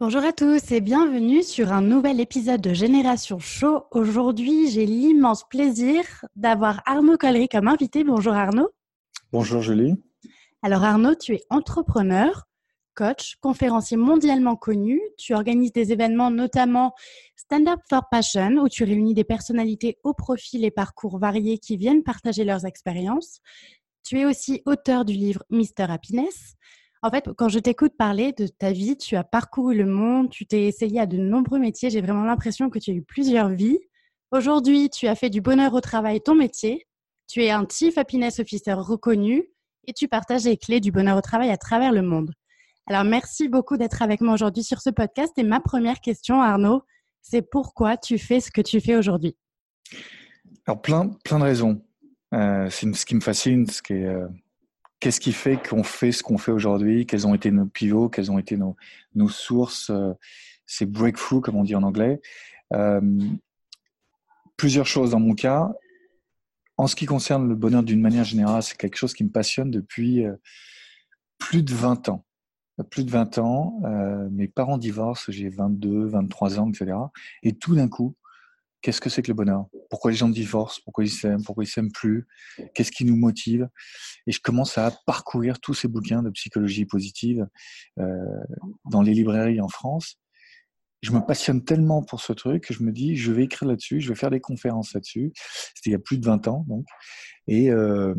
Bonjour à tous et bienvenue sur un nouvel épisode de Génération Show. Aujourd'hui, j'ai l'immense plaisir d'avoir Arnaud Collery comme invité. Bonjour Arnaud. Bonjour Julie. Alors Arnaud, tu es entrepreneur, coach, conférencier mondialement connu. Tu organises des événements notamment Stand Up for Passion où tu réunis des personnalités au profil et parcours variés qui viennent partager leurs expériences. Tu es aussi auteur du livre Mister Happiness en fait, quand je t'écoute parler de ta vie, tu as parcouru le monde, tu t'es essayé à de nombreux métiers. J'ai vraiment l'impression que tu as eu plusieurs vies. Aujourd'hui, tu as fait du bonheur au travail ton métier. Tu es un Chief Happiness Officer reconnu et tu partages les clés du bonheur au travail à travers le monde. Alors, merci beaucoup d'être avec moi aujourd'hui sur ce podcast. Et ma première question, Arnaud, c'est pourquoi tu fais ce que tu fais aujourd'hui? Alors, plein, plein de raisons. Euh, c'est ce qui me fascine, ce qui est euh, qu'est-ce qui fait qu'on fait ce qu'on fait aujourd'hui? Quels ont été nos pivots? Quelles ont été nos, sources? Euh, Ces breakthroughs, comme on dit en anglais. Euh, plusieurs choses dans mon cas. En ce qui concerne le bonheur d'une manière générale, c'est quelque chose qui me passionne depuis euh, plus de 20 ans. Plus de 20 ans, mes parents divorcent, j'ai 22, 23 ans, etc. Et tout d'un coup, qu'est-ce que c'est que le bonheur? Pourquoi les gens divorcent? Pourquoi ils s'aiment? Pourquoi ils s'aiment plus? Qu'est-ce qui nous motive? Et je commence à parcourir tous ces bouquins de psychologie positive euh, dans les librairies en France. Je me passionne tellement pour ce truc que je me dis, je vais écrire là-dessus, je vais faire des conférences là-dessus. C'était il y a plus de 20 ans, donc. Et, euh,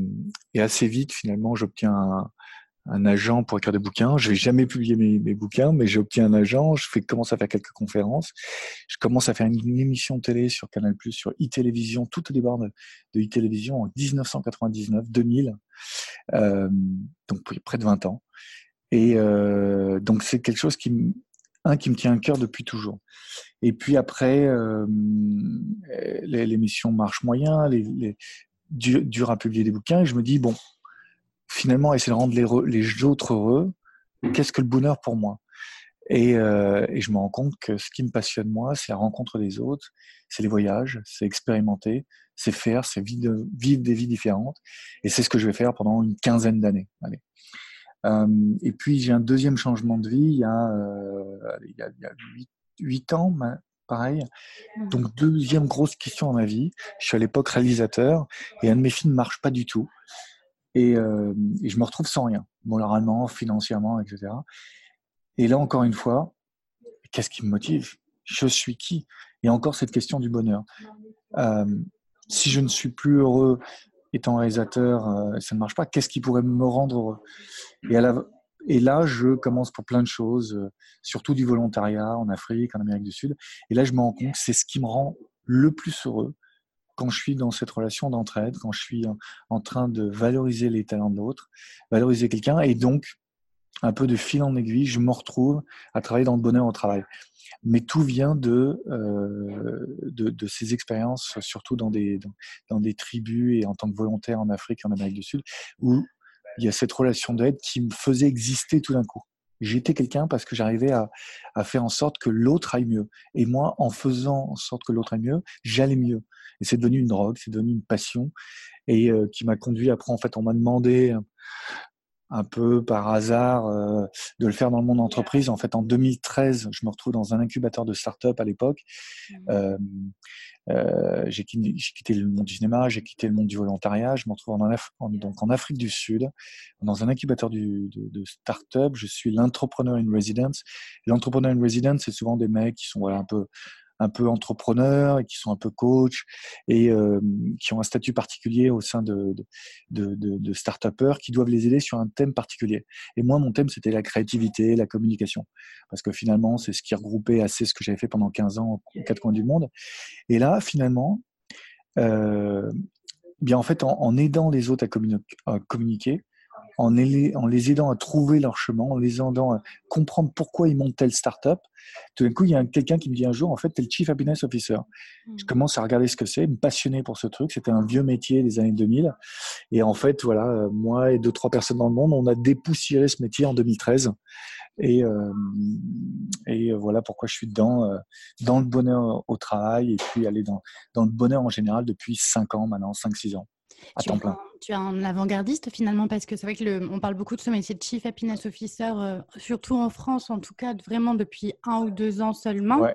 et assez vite, finalement, j'obtiens un, un agent pour écrire des bouquins. Je vais jamais publier mes, bouquins, mais j'ai obtenu un agent. Je commence à faire quelques conférences. Je commence à faire une, émission télé sur Canal+, sur e-télévision, tout au départ de, e-télévision en 1999, 2000, euh, donc près de 20 ans. Et euh, donc c'est quelque chose qui, un, qui me tient à cœur depuis toujours. Et puis après, euh, l'émission marche moyen, les, les, dur à publier des bouquins. Et je me dis bon, finalement essayer de rendre les, autres heureux, qu'est-ce que le bonheur pour moi? Et, euh, et, je me rends compte que ce qui me passionne moi, c'est la rencontre des autres, c'est les voyages, c'est expérimenter, c'est faire, c'est vivre, des vies différentes. Et c'est ce que je vais faire pendant une quinzaine d'années. Euh, et puis j'ai un deuxième changement de vie il y a, euh, il y a, il y a 8, 8 ans, pareil. Donc deuxième grosse question dans ma vie. Je suis à l'époque réalisateur et un de mes films ne marche pas du tout. Et, euh, et, je me retrouve sans rien, moralement, financièrement, etc. Et là, encore une fois, qu'est-ce qui me motive? Je suis qui? Et encore cette question du bonheur. Euh, si je ne suis plus heureux étant réalisateur, euh, ça ne marche pas. Qu'est-ce qui pourrait me rendre heureux? Et, et, là, je commence pour plein de choses, surtout du volontariat en Afrique, en Amérique du Sud. Et là, je me rends compte que c'est ce qui me rend le plus heureux quand je suis dans cette relation d'entraide, quand je suis en, train de valoriser les talents de l'autre, valoriser quelqu'un, et donc, un peu de fil en aiguille, je me retrouve à travailler dans le bonheur au travail. Mais tout vient de, euh, de, de, ces expériences, surtout dans des, dans, dans, des tribus et en tant que volontaire en Afrique et en Amérique du Sud, où il y a cette relation d'aide qui me faisait exister tout d'un coup. J'étais quelqu'un parce que j'arrivais à, à, faire en sorte que l'autre aille mieux. Et moi, en faisant en sorte que l'autre aille mieux, j'allais mieux. Et c'est devenu une drogue, c'est devenu une passion, et euh, qui m'a conduit après, en fait, on m'a demandé un peu par hasard euh, de le faire dans le monde entreprise. En fait, en 2013, je me retrouve dans un incubateur de start-up à l'époque. Mmh. Euh, euh, j'ai quitté le monde du cinéma, j'ai quitté le monde du volontariat, je me retrouve en, en, donc en Afrique du Sud, dans un incubateur du, de, de start-up. Je suis l'entrepreneur in residence. L'entrepreneur in residence, c'est souvent des mecs qui sont voilà, un peu un peu entrepreneurs et qui sont un peu coach et qui ont un statut particulier au sein de, de, de, de start-upers qui doivent les aider sur un thème particulier. Et moi, mon thème, c'était la créativité, la communication. Parce que finalement, c'est ce qui regroupait assez ce que j'avais fait pendant 15 ans aux quatre coins du monde. Et là, finalement, euh, bien en fait, en, aidant les autres à, à communiquer, en, les aidant à trouver leur chemin, en les aidant à comprendre pourquoi ils montent telle startup. Tout d'un coup, il y a quelqu'un qui me dit un jour, en fait, tu es le Chief Happiness Officer. Mmh. Je commence à regarder ce que c'est, me passionner pour ce truc. C'était un vieux métier des années 2000. Et en fait, voilà, euh, moi et deux, trois personnes dans le monde, on a dépoussiéré ce métier en 2013. Et, euh, et voilà pourquoi je suis dedans, euh, dans le bonheur au travail et puis aller dans, dans le bonheur en général depuis 5 ans maintenant, 5-6 ans tu, es un avant-gardiste finalement parce que c'est vrai que le, on parle beaucoup de ce métier de Chief Happiness Officer, euh, surtout en France en tout cas, vraiment depuis un ou deux ans seulement.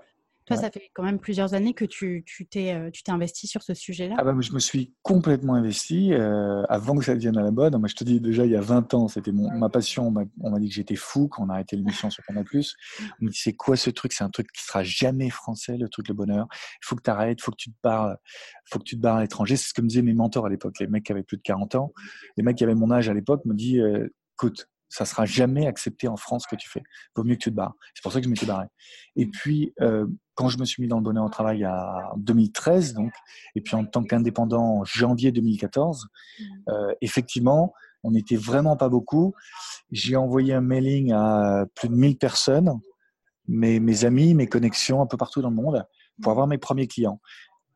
Toi, ça fait quand même plusieurs années que tu t'es euh, tu t'es investi sur ce sujet-là? Ah bah, je me suis complètement investi euh, avant que ça devienne à la mode. Moi, je te dis déjà, il y a 20 ans, c'était ma passion. On m'a dit que j'étais fou quand on a arrêté l'émission sur Canal+. On me dit, c'est quoi ce truc? C'est un truc qui sera jamais français, le truc le bonheur. Il faut que tu arrêtes, il faut que tu te barres, faut que tu te barres à l'étranger. C'est ce que me disaient mes mentors à l'époque, les mecs qui avaient plus de 40 ans. Les mecs qui avaient mon âge à l'époque me disent, euh, écoute, ça sera jamais accepté en France ce que tu fais. Vaut mieux que tu te barres. C'est pour ça que je m'étais barré. Et puis, euh, quand je me suis mis dans le bonheur au travail en 2013, donc, et puis en tant qu'indépendant en janvier 2014, mmh. euh, effectivement, on n'était vraiment pas beaucoup. J'ai envoyé un mailing à plus de 1000 personnes, mes, mes amis, mes connexions un peu partout dans le monde, pour avoir mes premiers clients.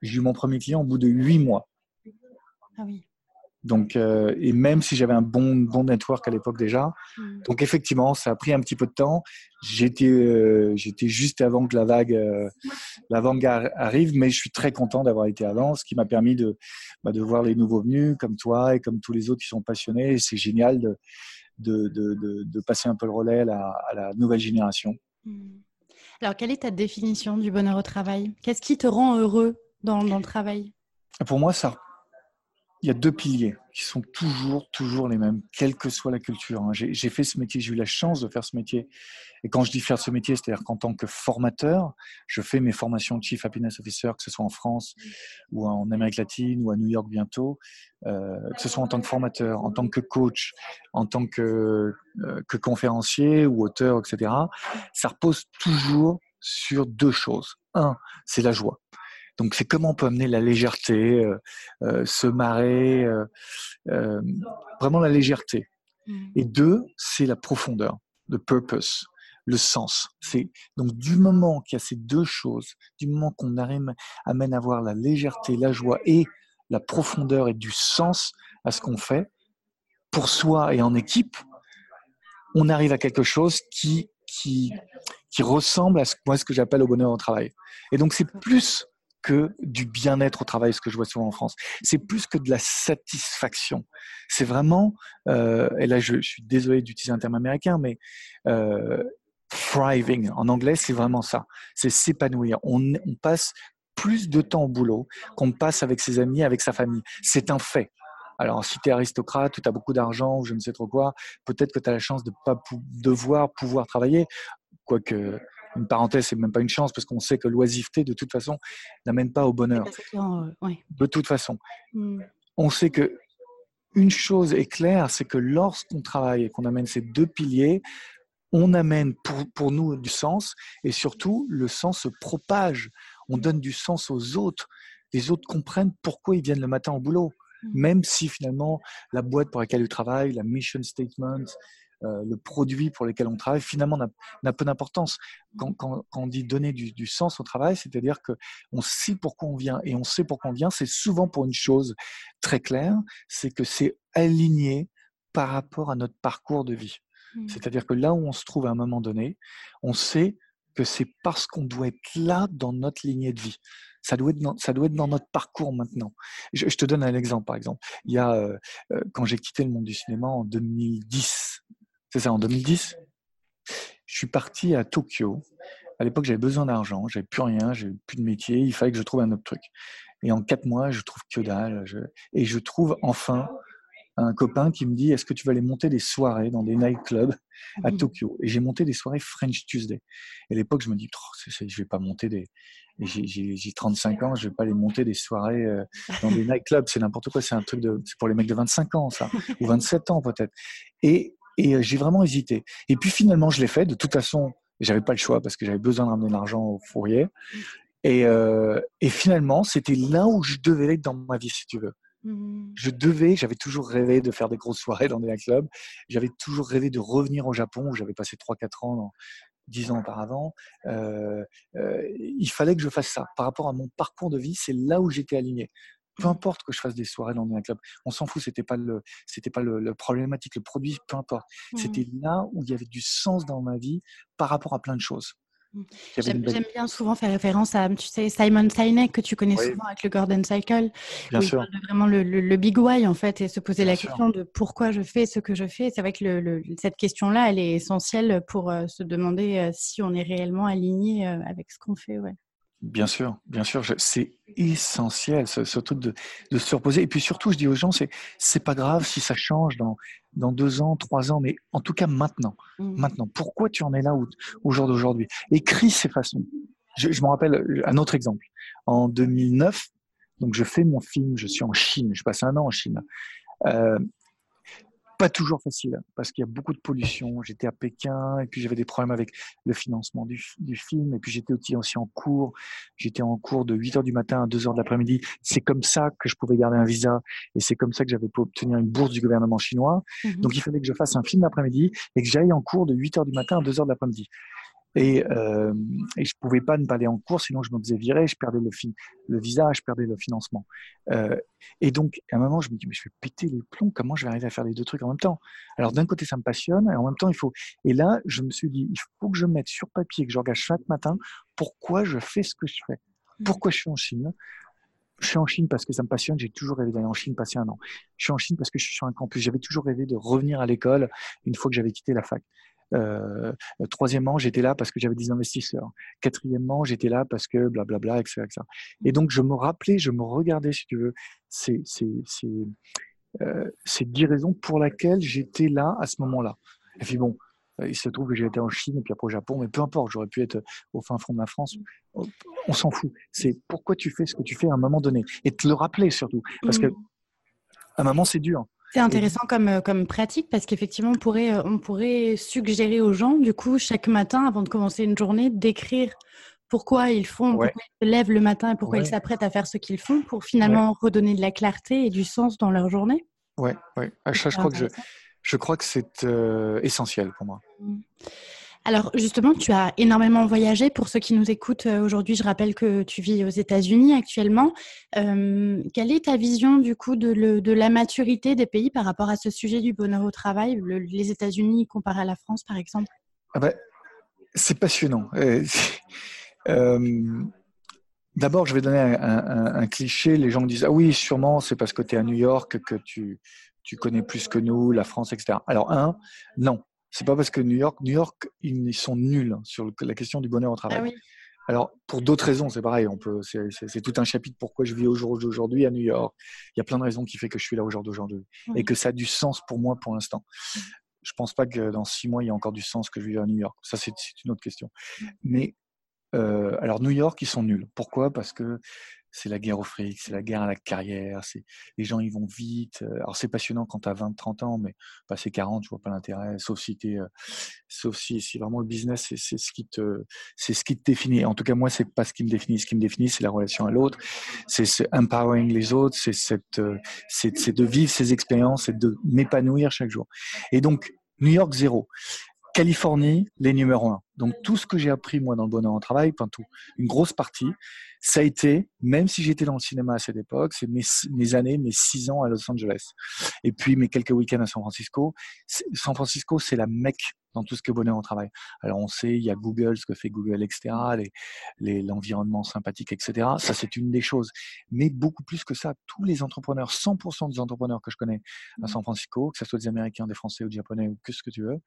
J'ai eu mon premier client au bout de 8 mois. Donc, euh, et même si j'avais un bon, bon network à l'époque déjà. Mm. Donc, effectivement, ça a pris un petit peu de temps. J'étais, euh, j'étais juste avant que la vague, euh, la vague arrive, mais je suis très content d'avoir été avant, ce qui m'a permis de, bah, de voir les nouveaux venus comme toi et comme tous les autres qui sont passionnés. C'est génial de, de, de, de, passer un peu le relais à la, à la nouvelle génération. Mm. Alors, quelle est ta définition du bonheur au travail? Qu'est-ce qui te rend heureux dans, dans le travail? Pour moi, ça il y a deux piliers qui sont toujours, toujours les mêmes, quelle que soit la culture. Hein. J'ai fait ce métier, j'ai eu la chance de faire ce métier. Et quand je dis faire ce métier, c'est-à-dire qu'en tant que formateur, je fais mes formations de Chief Happiness Officer, que ce soit en France ou en Amérique latine ou à New York bientôt, euh, que ce soit en tant que formateur, en tant que coach, en tant que, euh, que conférencier ou auteur, etc. Ça repose toujours sur deux choses. Un, c'est la joie. Donc c'est comment on peut amener la légèreté, euh, euh, se marrer, euh, vraiment la légèreté. Mmh. Et deux, c'est la profondeur, le purpose, le sens. C'est donc du moment qu'il y a ces deux choses, du moment qu'on arrive amène à voir la légèreté, la joie et la profondeur et du sens à ce qu'on fait pour soi et en équipe, on arrive à quelque chose qui qui qui ressemble à ce, moi, ce que j'appelle au bonheur au travail. Et donc c'est plus que du bien-être au travail, ce que je vois souvent en France. C'est plus que de la satisfaction. C'est vraiment, euh, et là je, suis désolé d'utiliser un terme américain, mais euh, thriving en anglais, c'est vraiment ça. C'est s'épanouir. On, passe plus de temps au boulot qu'on passe avec ses amis, avec sa famille. C'est un fait. Alors, si tu es aristocrate ou tu as beaucoup d'argent ou je ne sais trop quoi, peut-être que tu as la chance de pas devoir pouvoir travailler, quoique une parenthèse, c'est même pas une chance parce qu'on sait que l'oisiveté, de toute façon, n'amène pas au bonheur. Euh, de toute façon. Hmm. On sait que une chose est claire, c'est que lorsqu'on travaille et qu'on amène ces deux piliers, on amène pour, pour, nous du sens et surtout le sens se propage. On donne du sens aux autres. Les autres comprennent pourquoi ils viennent le matin au boulot. Hmm. Même si finalement la boîte pour laquelle ils travaillent, la mission statement, euh, le produit pour lequel on travaille, finalement, n'a peu d'importance. Quand, on dit donner du, sens au travail, c'est-à-dire qu'on sait pourquoi on vient. Et on sait pourquoi on vient, c'est souvent pour une chose très claire, c'est que c'est aligné par rapport à notre parcours de vie. Mmh. C'est-à-dire que là où on se trouve à un moment donné, on sait que c'est parce qu'on doit être là dans notre lignée de vie. Ça doit être dans, ça doit être dans notre parcours maintenant. Je, te donne un exemple, par exemple. Il y a, euh, euh, quand j'ai quitté le monde du cinéma en 2010, c'est ça, en 2010. Je suis parti à Tokyo. À l'époque, j'avais besoin d'argent, j'avais plus rien, j'avais plus de métier, il fallait que je trouve un autre truc. Et en quatre mois, je trouve que dalle. Et je trouve enfin un copain qui me dit Est-ce que tu vas aller monter des soirées dans des nightclubs à Mhm. Tokyo? Et j'ai monté des soirées French Tuesday. Et à l'époque, je me dis oh, Je vais pas monter des. j'ai 35 ans, je vais pas aller monter des soirées euh, dans des nightclubs. C'est n'importe quoi. C'est un truc de. C'est pour les mecs de 25 ans, ça. Ou 27 ans, peut-être. Et, et euh, j'ai vraiment hésité. Et puis finalement, je l'ai fait. De toute façon, j'avais pas le choix parce que j'avais besoin de ramener l'argent au fourrier. Et, euh, et finalement, c'était là où je devais être dans ma vie, si tu veux. Mhm. Je devais, j'avais toujours rêvé de faire des grosses soirées dans des clubs. J'avais toujours rêvé de revenir au Japon où j'avais passé 3-4 ans, dans, 10 ans auparavant. Euh, euh, il fallait que je fasse ça. Par rapport à mon parcours de vie, c'est là où j'étais aligné. Peu importe que je fasse des soirées dans un club, on s'en fout. C'était pas le, c'était pas le, le, problématique, le produit, peu importe. Mhm. C'était là où il y avait du sens dans ma vie par rapport à plein de choses. J'aime belle... bien souvent faire référence à, tu sais, Simon Sinek que tu connais Oui. souvent avec le Gordon Cycle, Bien où sûr. il parle de vraiment le, le, le big why en fait et se poser Bien la sûr. question de pourquoi je fais ce que je fais. C'est vrai que le, cette question-là, elle est essentielle pour euh, se demander euh, si on est réellement aligné euh, avec ce qu'on fait. Ouais. Bien sûr, bien sûr, c'est essentiel ce, ce truc de, de se reposer. Et puis surtout, je dis aux gens, c'est c'est pas grave si ça change dans dans deux ans, trois ans, mais en tout cas maintenant, Mhm. maintenant. Pourquoi tu en es là au, au jour d'aujourd'hui? Écris ces façons. Je, je me rappelle un autre exemple. En 2009, donc je fais mon film, je suis en Chine, je passe un an en Chine. Euh, pas toujours facile parce qu'il y a beaucoup de pollution. J'étais à Pékin et puis j'avais des problèmes avec le financement du, du film et puis j'étais aussi, en cours. J'étais en cours de 8 heures du matin à 2 heures de l'après-midi. C'est comme ça que je pouvais garder un visa et c'est comme ça que j'avais pu obtenir une bourse du gouvernement chinois. Mhm. Donc il fallait que je fasse un film l'après-midi et que j'aille en cours de 8 heures du matin à 2 heures de l'après-midi. Et, euh, et je pouvais pas ne pas aller en cours, sinon je me faisais virer, je perdais le, le visa, je perdais le financement. Euh, et donc, à un moment, je me dis, mais je vais péter les plombs, comment je vais arriver à faire les deux trucs en même temps? Alors, d'un côté, ça me passionne, et en même temps, il faut. Et là, je me suis dit, il faut que je mette sur papier, que je regarde chaque matin, pourquoi je fais ce que je fais? Pourquoi je suis en Chine? Je suis en Chine parce que ça me passionne. J'ai toujours rêvé d'aller en Chine passer un an. Je suis en Chine parce que je suis sur un campus. J'avais toujours rêvé de revenir à l'école une fois que j'avais quitté la fac. Euh, troisièmement, j'étais là parce que j'avais des investisseurs. Quatrièmement, j'étais là parce que blablabla, etc., etc. Et donc, je me rappelais, je me regardais, si tu veux, ces, ces, ces, euh, ces raisons pour lesquelles j'étais là à ce moment-là. Et puis bon, euh, il se trouve que j'ai été en Chine et puis après au Japon, mais peu importe, j'aurais pu être au fin fond de la France. On s'en fout. C'est pourquoi tu fais ce que tu fais à un moment donné. Et te le rappeler surtout. Parce que Mhm. à un moment, c'est dur. C'est intéressant comme, euh, comme pratique parce qu'effectivement, on pourrait, euh, on pourrait suggérer aux gens, du coup, chaque matin, avant de commencer une journée, d'écrire pourquoi ils font, Ouais. pourquoi ils se lèvent le matin et pourquoi Ouais. ils s'apprêtent à faire ce qu'ils font pour finalement redonner de la clarté et du sens dans leur journée. Ouais, ouais. Ah, ça, je crois que je, crois que c'est euh, essentiel pour moi. Alors justement, tu as énormément voyagé. Pour ceux qui nous écoutent euh, aujourd'hui, je rappelle que tu vis aux États-Unis actuellement. Euh, quelle est ta vision du coup de, la maturité des pays par rapport à ce sujet du bonheur au travail, le- les États-Unis comparé à la France par exemple? Ah ben, c'est passionnant. Euh, D'abord, je vais donner un, cliché. Les gens disent Ah oui, sûrement, c'est parce que tu es à New York que tu, tu connais plus que nous, la France, etc. Alors, un, non. C'est pas parce que New York, New York, ils sont nuls sur le- la question du bonheur au travail. Ah oui. Alors, pour d'autres raisons, c'est pareil. On peut, c'est, tout un chapitre pourquoi je vis au jour d'aujourd'hui à New York. Il y a plein de raisons qui fait que je suis là au jour d'aujourd'hui Oui. et que ça a du sens pour moi pour l'instant. Je pense pas que dans six mois il y a encore du sens que je vive à New York. Ça, c'est, c'est une autre question. Mais euh, alors New York, ils sont nuls. Pourquoi? Parce que c'est la guerre au fric, c'est la guerre à la carrière. C'est les gens, ils vont vite. Euh, Alors c'est passionnant quand tu as 20, 30 ans, mais passer 40, je vois pas l'intérêt. Sauf si t'es, euh, sauf si, vraiment le business, c'est, ce qui te, c'est ce qui te définit. En tout cas, moi, c'est pas ce qui me définit. Ce qui me définit, c'est la relation à l'autre, c'est ce empowering les autres, c'est cette, euh, c'est, de vivre ces expériences, c'est de m'épanouir chaque jour. Et donc New York zéro. Californie, les numéros un. Donc tout ce que j'ai appris moi dans le bonheur au travail, enfin tout, une grosse partie, ça a été, même si j'étais dans le cinéma à cette époque, c'est mes, mes années, mes six ans à Los Angeles. Et puis mes quelques week-ends à San Francisco. San Francisco, c'est la mecque dans tout ce que bonheur au travail. Alors on sait, il y a Google, ce que fait Google, etc., les- les- l'environnement sympathique, etc. Ça, c'est une des choses. Mais beaucoup plus que ça, tous les entrepreneurs, 100% des entrepreneurs que je connais à San Francisco, que ce soit des Américains, des Français ou des Japonais ou que ce que tu veux,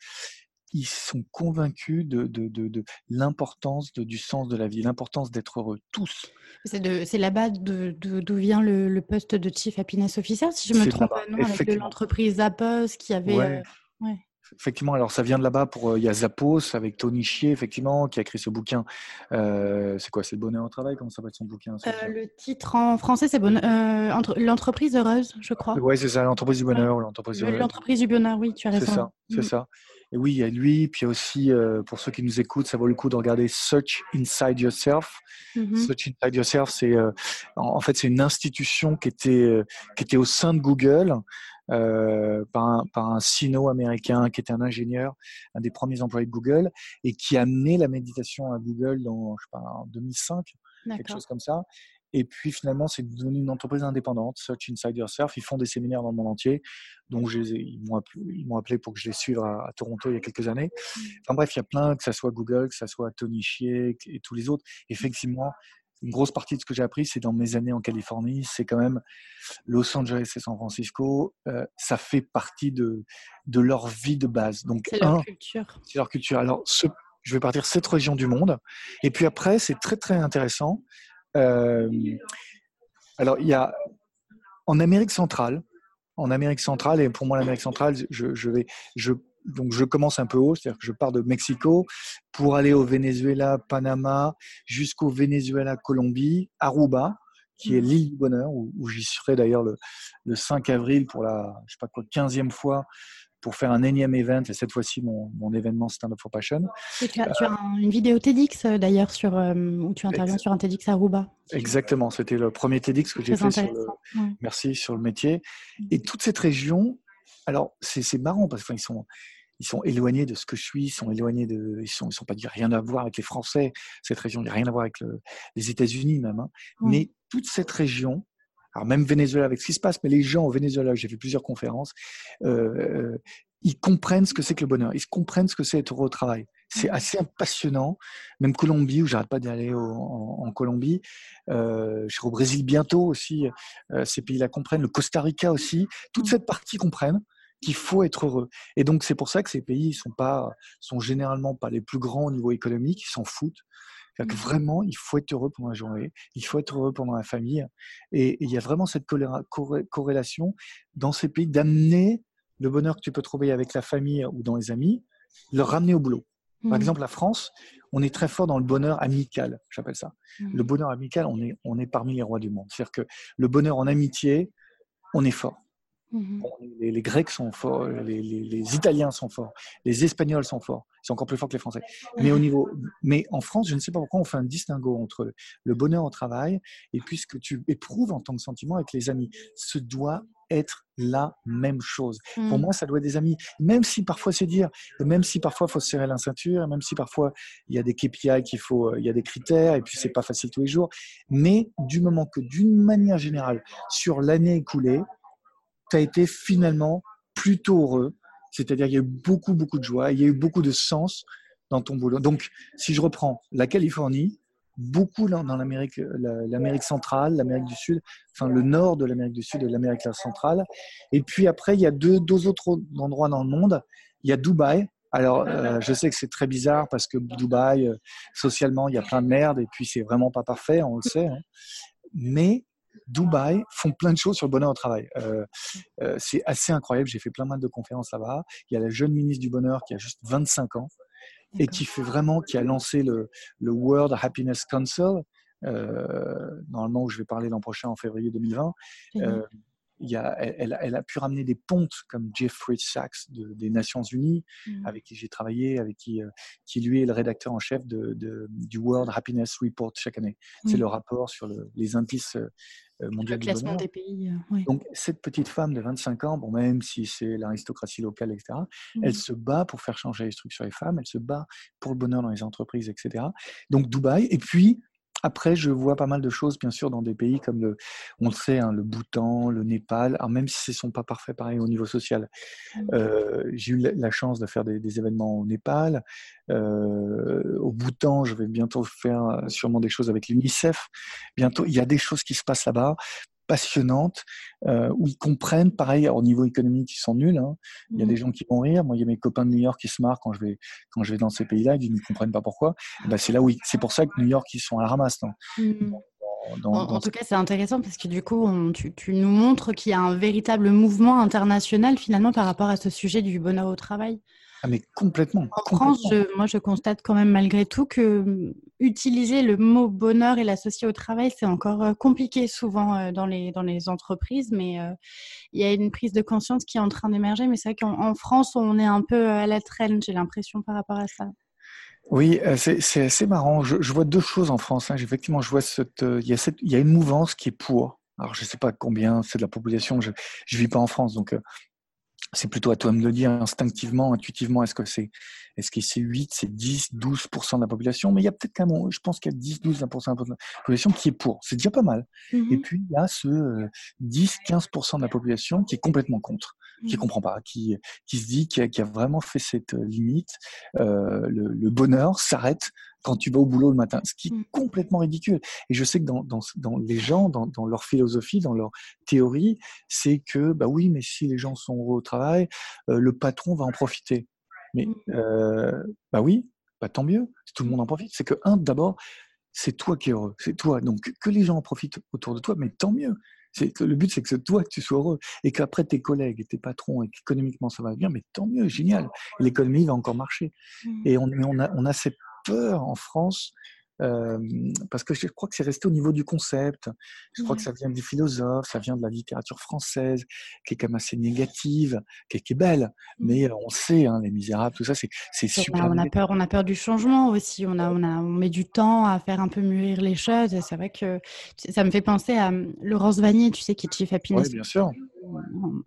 ils sont convaincus de, de, de, l'importance du sens de la vie, l'importance d'être heureux, tous. C'est là-bas d'où vient le, poste de Chief Happiness Officer, si je me trompe pas, non, avec l'entreprise Zappos qui avait... Ouais. Euh, effectivement, alors ça vient de là-bas. Pour euh, il y a Zappos avec Tony Chier, effectivement, qui a écrit ce bouquin. Euh, c'est quoi C'est le bonheur au travail Comment s'appelle son bouquin Le titre en français, c'est l'entreprise heureuse, je crois. Oui, c'est ça, l'entreprise du bonheur. L'entreprise du bonheur, oui, tu as raison. C'est ça, c'est mm. ça. Et oui, il y a lui, puis aussi, euh, pour ceux qui nous écoutent, ça vaut le coup de regarder Search Inside Yourself. Mm-hmm. Search Inside Yourself, c'est euh, en fait c'est une institution qui était euh, qui était au sein de Google par un, par un sino américain qui était un ingénieur, un des premiers employés de Google, et qui a amené la méditation à Google dans je sais pas, en 2005, quelque chose comme ça. Et puis finalement, c'est devenu une entreprise indépendante, Search Inside Yourself. Ils font des séminaires dans le monde entier. Donc ils m'ont appelé, appelé, pour que je les suive à, Toronto il y a quelques années. Mmh. Enfin bref, il y a plein, que ce soit Google, que ce soit Tony Chier et tous les autres. Effectivement, une grosse partie de ce que j'ai appris, c'est dans mes années en Californie. C'est quand même Los Angeles et San Francisco. Euh, ça fait partie de, de leur vie de base. Donc, c'est leur culture. C'est leur culture. Alors, ce, je vais partir cette région du monde. Et puis après, c'est très très intéressant. Euh, alors, il y a en Amérique centrale, en Amérique centrale, et pour moi, l'Amérique centrale, je, vais, je, donc je commence un peu haut, c'est-à-dire que je pars de Mexico pour aller au Venezuela, Panama, jusqu'au Venezuela, Colombie, Aruba, qui est l'île du bonheur, où, j'y serai d'ailleurs le, le, 5 avril pour la, je sais pas quoi, 15e fois pour faire un énième event, et cette fois-ci mon, mon événement Stand Up for Passion. tu as, tu as une vidéo TEDx euh, d'ailleurs sur, euh, où tu interviens sur un TEDx Aruba. Exactement, c'était le premier TEDx que j'ai fait sur le, merci, sur le métier. Mm. Et toute cette région, alors c'est marrant parce qu'ils sont, ils sont éloignés de ce que je suis, ils sont éloignés de, ils sont, ils sont pas rien à voir avec les Français. Cette région, il n'y a rien à voir avec les États-Unis même. Hein. Mais toute cette région, alors même Venezuela avec ce qui se passe, mais les gens au Venezuela, j'ai fait plusieurs conférences, euh, euh, ils comprennent ce que c'est que le bonheur, ils comprennent ce que c'est être heureux au travail. C'est mmh. assez passionnant. Même Colombie, où j'arrête pas d'aller en, Colombie. Euh, je serai au Brésil bientôt aussi. Euh, ces pays-là comprennent. Le Costa Rica aussi. Toute mmh. cette partie comprennent qu'il faut être heureux. Et donc c'est pour ça que ces pays sont pas, sont généralement pas les plus grands au niveau économique. Ils s'en foutent. Que mmh. vraiment, il faut être heureux pendant la journée, il faut être heureux pendant la famille. Et, il y a vraiment cette corrélation dans ces pays d'amener le bonheur que tu peux trouver avec la famille ou dans les amis, le ramener au boulot. Par mmh. exemple, la France, on est très fort dans le bonheur amical, j'appelle ça. Mmh. Le bonheur amical, on est, on est parmi les rois du monde. C'est-à-dire que le bonheur en amitié, on est fort. Mmh les, Grecs sont forts, les, Italiens sont forts, les Espagnols sont forts, ils sont encore plus forts que les Français. Mais au niveau, mais en France, je ne sais pas pourquoi on fait un distinguo entre le bonheur au travail et puis ce que tu éprouves en tant que sentiment avec les amis. Ce doit être la même chose. Pour mmh. moi, ça doit être des amis. Même si parfois c'est dire, même si parfois il faut se serrer la ceinture, même si parfois il y a des KPI qu'il faut, il y a des critères et puis c'est pas facile tous les jours. Mais du moment que d'une manière générale, sur l'année écoulée, tu as été finalement plutôt heureux. C'est-à-dire qu'il y a eu beaucoup, beaucoup de joie, il y a eu beaucoup de sens dans ton boulot. Donc, si je reprends la Californie, beaucoup dans l'Amérique, l'Amérique centrale, l'Amérique du Sud, enfin le nord de l'Amérique du Sud et l'Amérique centrale. Et puis après, il y a deux, deux autres endroits dans le monde. Il y a Dubaï. Alors, euh, je sais que c'est très bizarre parce que Dubaï, euh, socialement, il y a plein de merde et puis c'est vraiment pas parfait, on le sait. Hein. Mais Dubaï font plein de choses sur le bonheur au travail. Euh, euh, c'est assez incroyable. J'ai fait plein de conférences là-bas. Il y a la jeune ministre du bonheur qui a juste 25 ans et qui fait vraiment, qui a lancé le, World Happiness Council. Euh, normalement, où je vais parler l'an prochain en février 2020 elle, a pu ramener des pontes comme Jeffrey Sachs des Nations Unies, mmh. avec qui j'ai travaillé, avec qui, euh, qui lui est le rédacteur en chef de, du World Happiness Report chaque année. C'est le rapport sur les indices euh, euh, mondiaux du bonheur. des pays. Donc cette petite femme de 25 ans, bon même si c'est l'aristocratie locale, etc., elle mmh. se bat pour faire changer les structures des femmes, elle se bat pour le bonheur dans les entreprises, etc. Donc Dubaï, et puis après, je vois pas mal de choses, bien sûr, dans des pays comme le, on le sait, hein, le Bhoutan, le Népal, alors même si ce ne sont pas parfaits pareil au niveau social. Mmh. Euh, j'ai eu la chance de faire des, événements au Népal. Euh, au Bhoutan, je vais bientôt faire euh, sûrement des choses avec l'UNICEF. Bientôt, il y a des choses qui se passent là-bas. Passionnante où ils comprennent. Pareil, au niveau économique, ils sont nuls. Hein. Il y a des mmh. gens qui vont rire. Moi, il y a mes copains de New York qui se marrent quand je vais quand je vais dans ces pays-là. Ils ne comprennent pas pourquoi. Ben, c'est là où c'est pour ça que New York ils sont à la ramasse. Mmh. en, tout cas, c'est intéressant parce que du coup, tu, tu, nous montres qu'il y a un véritable mouvement international finalement par rapport à ce sujet du bonheur au travail. Ah, mais complètement. En France, moi, je constate quand même malgré tout que hum, utiliser le mot bonheur et l'associer au travail, c'est encore euh, compliqué souvent euh, dans les, dans les entreprises, mais euh, il y a une prise de conscience qui est en train d'émerger. Mais c'est vrai qu'en France, on est un peu à la traîne, j'ai l'impression, par rapport à ça. Oui, c'est assez marrant. Je, vois deux choses en France. Hein. Effectivement, je vois cette, il, y a cette, il y a une mouvance qui est pour. Alors, je ne sais pas combien c'est de la population. Je ne vis pas en France, donc c'est plutôt à toi de me le dire instinctivement, intuitivement, est-ce que c'est est-ce que c'est 8, c'est 10, 12% de la population? Mais il y a peut-être quand même, je pense qu'il y a 10, 12, 20% de la population qui est pour. C'est déjà pas mal. Mmh Et puis, il y a ce 10, euh, 15% de la population qui est complètement contre, qui mmh comprend pas, qui, qui se dit, qui a, qui a vraiment fait cette euh, limite. Euh, le, le bonheur s'arrête quand tu vas au boulot le matin, ce qui est mmh. complètement ridicule. Et je sais que dans, dans, dans les gens, dans, dans, leur philosophie, dans leur théorie, c'est que, bah oui, mais si les gens sont heureux au travail, euh, le patron va en profiter. Mais, mmh. euh, bah oui, bah tant mieux, si tout le monde en profite. C'est que, un, d'abord, c'est toi qui es heureux, c'est toi. Donc, que les gens en profitent autour de toi, mais tant mieux. Le but, c'est que c'est toi que tu sois heureux et qu'après tes collègues et tes patrons et qu'économiquement ça va bien, mais tant mieux, génial. L'économie va encore marcher. Mmh. Et on, on, a, on a cette peur en France parce que je crois que c'est resté au niveau du concept. Je crois que ça vient des philosophes, ça vient de la littérature française, qui est quand même assez négative, qui est, belle. Mmh. Mais on sait, hein, Les Misérables, tout ça, c'est super. on a peur, on a peur du changement aussi. On a, on a, on met du temps à faire un peu mûrir les choses. C'est vrai que ça me fait penser à Laurence Vanier, tu sais, qui est Chief Happiness. Oui, bien sûr.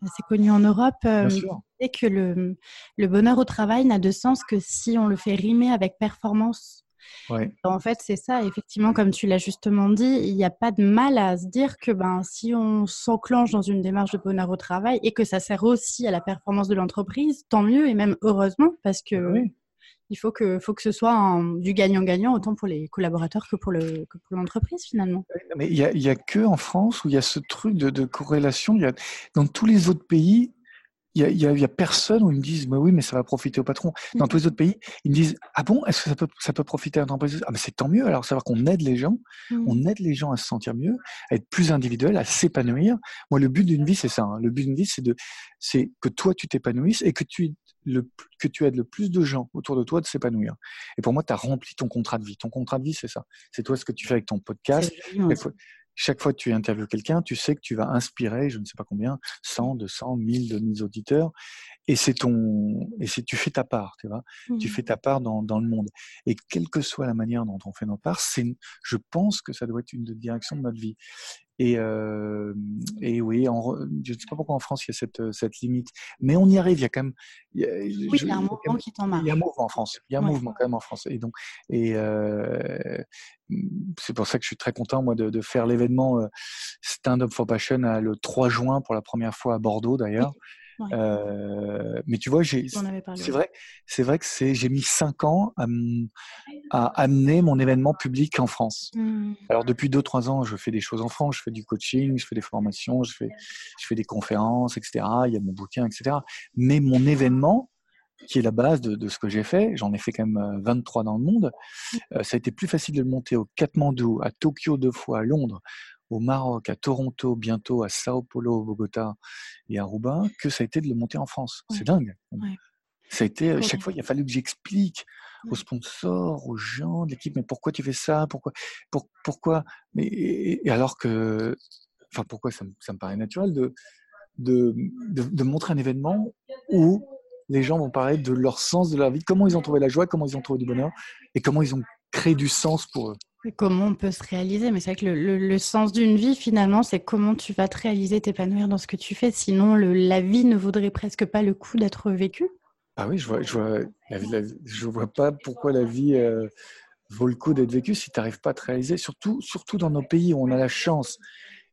Assez connu en Europe. Bien sûr. que le, le bonheur au travail n'a de sens que si on le fait rimer avec performance. En fait, c'est ça. Effectivement, comme tu l'as justement dit, il n'y a pas de mal à se dire que ben, si on s'enclenche dans une démarche de bonheur au travail et que ça sert aussi à la performance de l'entreprise, tant mieux et même heureusement parce que il faut que, faut que ce soit du gagnant-gagnant autant pour les collaborateurs que pour, le, pour l'entreprise finalement. Mais il n'y a, a, que en France où il y a ce truc de, de corrélation. Y a, dans tous les autres pays, il y, a, personne où ils me disent bah oui mais ça va profiter au patron. Dans mmh. tous les autres pays, ils me disent ah bon est-ce que ça peut ça peut profiter à l'entreprise Ah mais c'est tant mieux alors savoir qu'on aide les gens, mmh. on aide les gens à se sentir mieux, à être plus individuel, à s'épanouir. Moi le but d'une vie c'est ça. Hein. Le but d'une vie c'est de c'est que toi tu t'épanouisses et que tu le, que tu aides le plus de gens autour de toi de s'épanouir. Et pour moi, tu as rempli ton contrat de vie. Ton contrat de vie, c'est ça. C'est toi ce que tu fais avec ton podcast chaque fois que tu interviews quelqu'un, tu sais que tu vas inspirer, je ne sais pas combien, 100, 200, 1000 de nos auditeurs. Et c'est ton, et c'est, tu fais ta part, tu vois? Tu mmh. fais ta part dans, dans le monde. Et quelle que soit la manière dont on fait nos parts, c'est, je pense que ça doit être une direction de notre vie. Et, euh, et oui, en, je ne sais pas pourquoi en France il y a cette, cette limite, mais on y arrive. Il y a quand même. Il y a, oui, il y a un mouvement qui t'en Il y a un mouvement en France. Il y a un mouvement quand même en France. Et donc, et euh, c'est pour ça que je suis très content moi de, de faire l'événement Stand Up for Passion le 3 juin pour la première fois à Bordeaux d'ailleurs. Euh, mais tu vois, c'est vrai, c'est vrai que c'est, j'ai mis cinq ans à, à, amener mon événement public en France. Mmh. Alors depuis deux trois ans, je fais des choses en France, je fais du coaching, je fais des formations, je fais, je fais des conférences, etc. Il y a mon bouquin, etc. Mais mon événement, qui est la base de, de ce que j'ai fait, j'en ai fait quand même 23 euh, dans le monde. Mmh. Euh, ça a été plus facile de le monter au Katmandou, à Tokyo deux fois, à Londres, au Maroc, à Toronto, bientôt à Sao Paulo, Bogota et à Roubaix, que ça a été de le monter en France. C'est dingue. Ça a été, chaque fois, il a fallu que j'explique aux sponsors, aux gens de l'équipe, mais pourquoi tu fais ça? Pourquoi Pourquoi? Mais, et, alors que, enfin, pourquoi ça, me paraît naturel de, de, de, montrer un événement où les gens vont parler de leur sens de leur vie, comment ils ont trouvé la joie, comment ils ont trouvé du bonheur et comment ils ont créé du sens pour eux. Comment on peut se réaliser Mais c'est vrai que le, sens d'une vie, finalement, c'est comment tu vas te réaliser, t'épanouir dans ce que tu fais. Sinon, la vie ne vaudrait presque pas le coup d'être vécue. Ah oui, je vois, je vois, je vois pas pourquoi la vie euh, vaut le coup d'être vécue si tu n'arrives pas à te réaliser. Surtout, surtout dans nos pays où on a la chance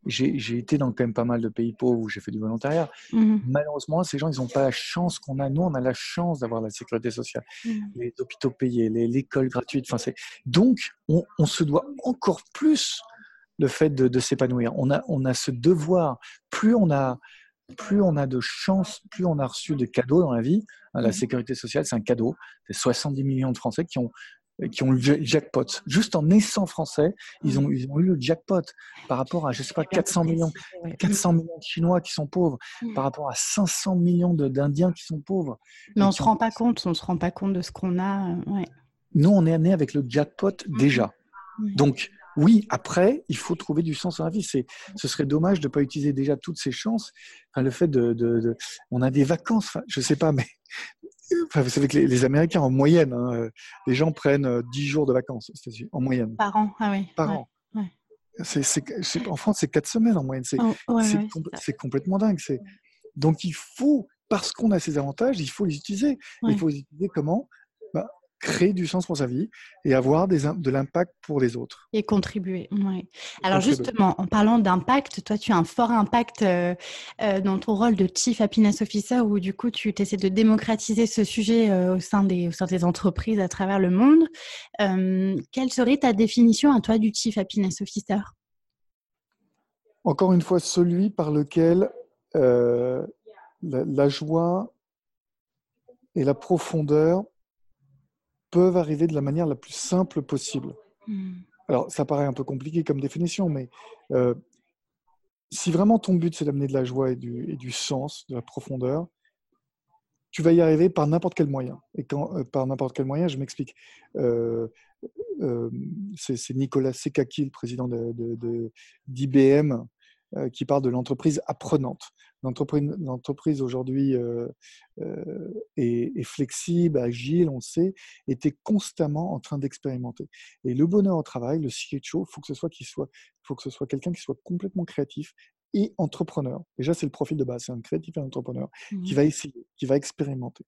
j'ai été dans quand même pas mal de pays pauvres où j'ai fait du volontariat. Mmh Malheureusement, ces gens, ils n'ont pas la chance qu'on a. Nous, on a la chance d'avoir la sécurité sociale, mmh. les hôpitaux payés, l'école gratuite. Enfin, donc, on, on, se doit encore plus le fait de, s'épanouir. On a, on a ce devoir. Plus on a, plus on a de chance, plus on a reçu de cadeaux dans la vie. La mhm. sécurité sociale, c'est un cadeau. C'est 70 millions de Français qui ont qui ont le jackpot. Juste en naissant français, ils ont, ils ont eu le jackpot par rapport à, je sais pas, 400 millions, 400 millions de Chinois qui sont pauvres, mm. par rapport à 500 millions d'Indiens qui sont pauvres. Mais on ne se rend pas compte, on se rend pas compte de ce qu'on a. Ouais. Nous, on est né avec le jackpot mm. déjà. Donc, oui, après, il faut trouver du sens dans la vie. C'est, ce serait dommage de ne pas utiliser déjà toutes ces chances. Enfin, le fait de, de, on a des vacances, enfin, je sais pas, mais enfin, vous savez que les, Américains, en moyenne, hein, les gens prennent 10 jours de vacances en moyenne. Par an, ah oui. Par an. En France, c'est 4 semaines en moyenne. C'est, oh, complètement dingue. Donc, il faut, parce qu'on a ces avantages, il faut les utiliser. Il faut les utiliser comment? Créer du sens pour sa vie et avoir des, de l'impact pour les autres. Et contribuer, oui. Alors justement, en parlant d'impact, toi tu as un fort impact euh, euh, dans ton rôle de Chief Happiness Officer où du coup tu essaies de démocratiser ce sujet euh, au, sein des, au sein des entreprises à travers le monde. quelle serait ta définition à toi du Chief Happiness Officer? Encore une fois, celui par lequel la, la joie et la profondeur peuvent arriver de la manière la plus simple possible. Hmm. Alors, ça paraît un peu compliqué comme définition, mais euh, si vraiment ton but, c'est d'amener de la joie et du, du, sens, de la profondeur, tu vas y arriver par n'importe quel moyen. Et quand, euh, par n'importe quel moyen, je m'explique. Euh, c'est Nicolas Sekaki, le président d'IBM, qui parle de l'entreprise apprenante. L'entreprise aujourd'hui euh, euh, est, flexible, agile, on le sait, était constamment en train d'expérimenter. Et le bonheur au travail, le CHO, il faut que ce soit, soit, faut que ce soit quelqu'un qui soit complètement créatif et entrepreneur. Déjà, c'est le profil de base, c'est un créatif et un entrepreneur qui mmh va essayer, qui va expérimenter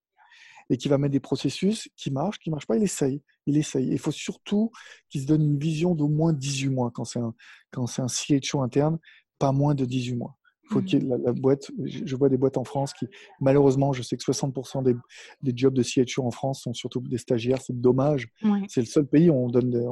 et qui va mettre des processus qui marchent, qui ne marchent pas, il essaye. Il essaye. Il faut surtout qu'il se donne une vision d'au moins 18 mois quand c'est un, quand c'est un CHO interne, pas moins de 18 mois. Faut mmh. la, boîte, je vois des boîtes en France qui, malheureusement, je sais que 60% des, des, jobs de CHO en France sont surtout des stagiaires. C'est dommage. C'est le seul pays où on donne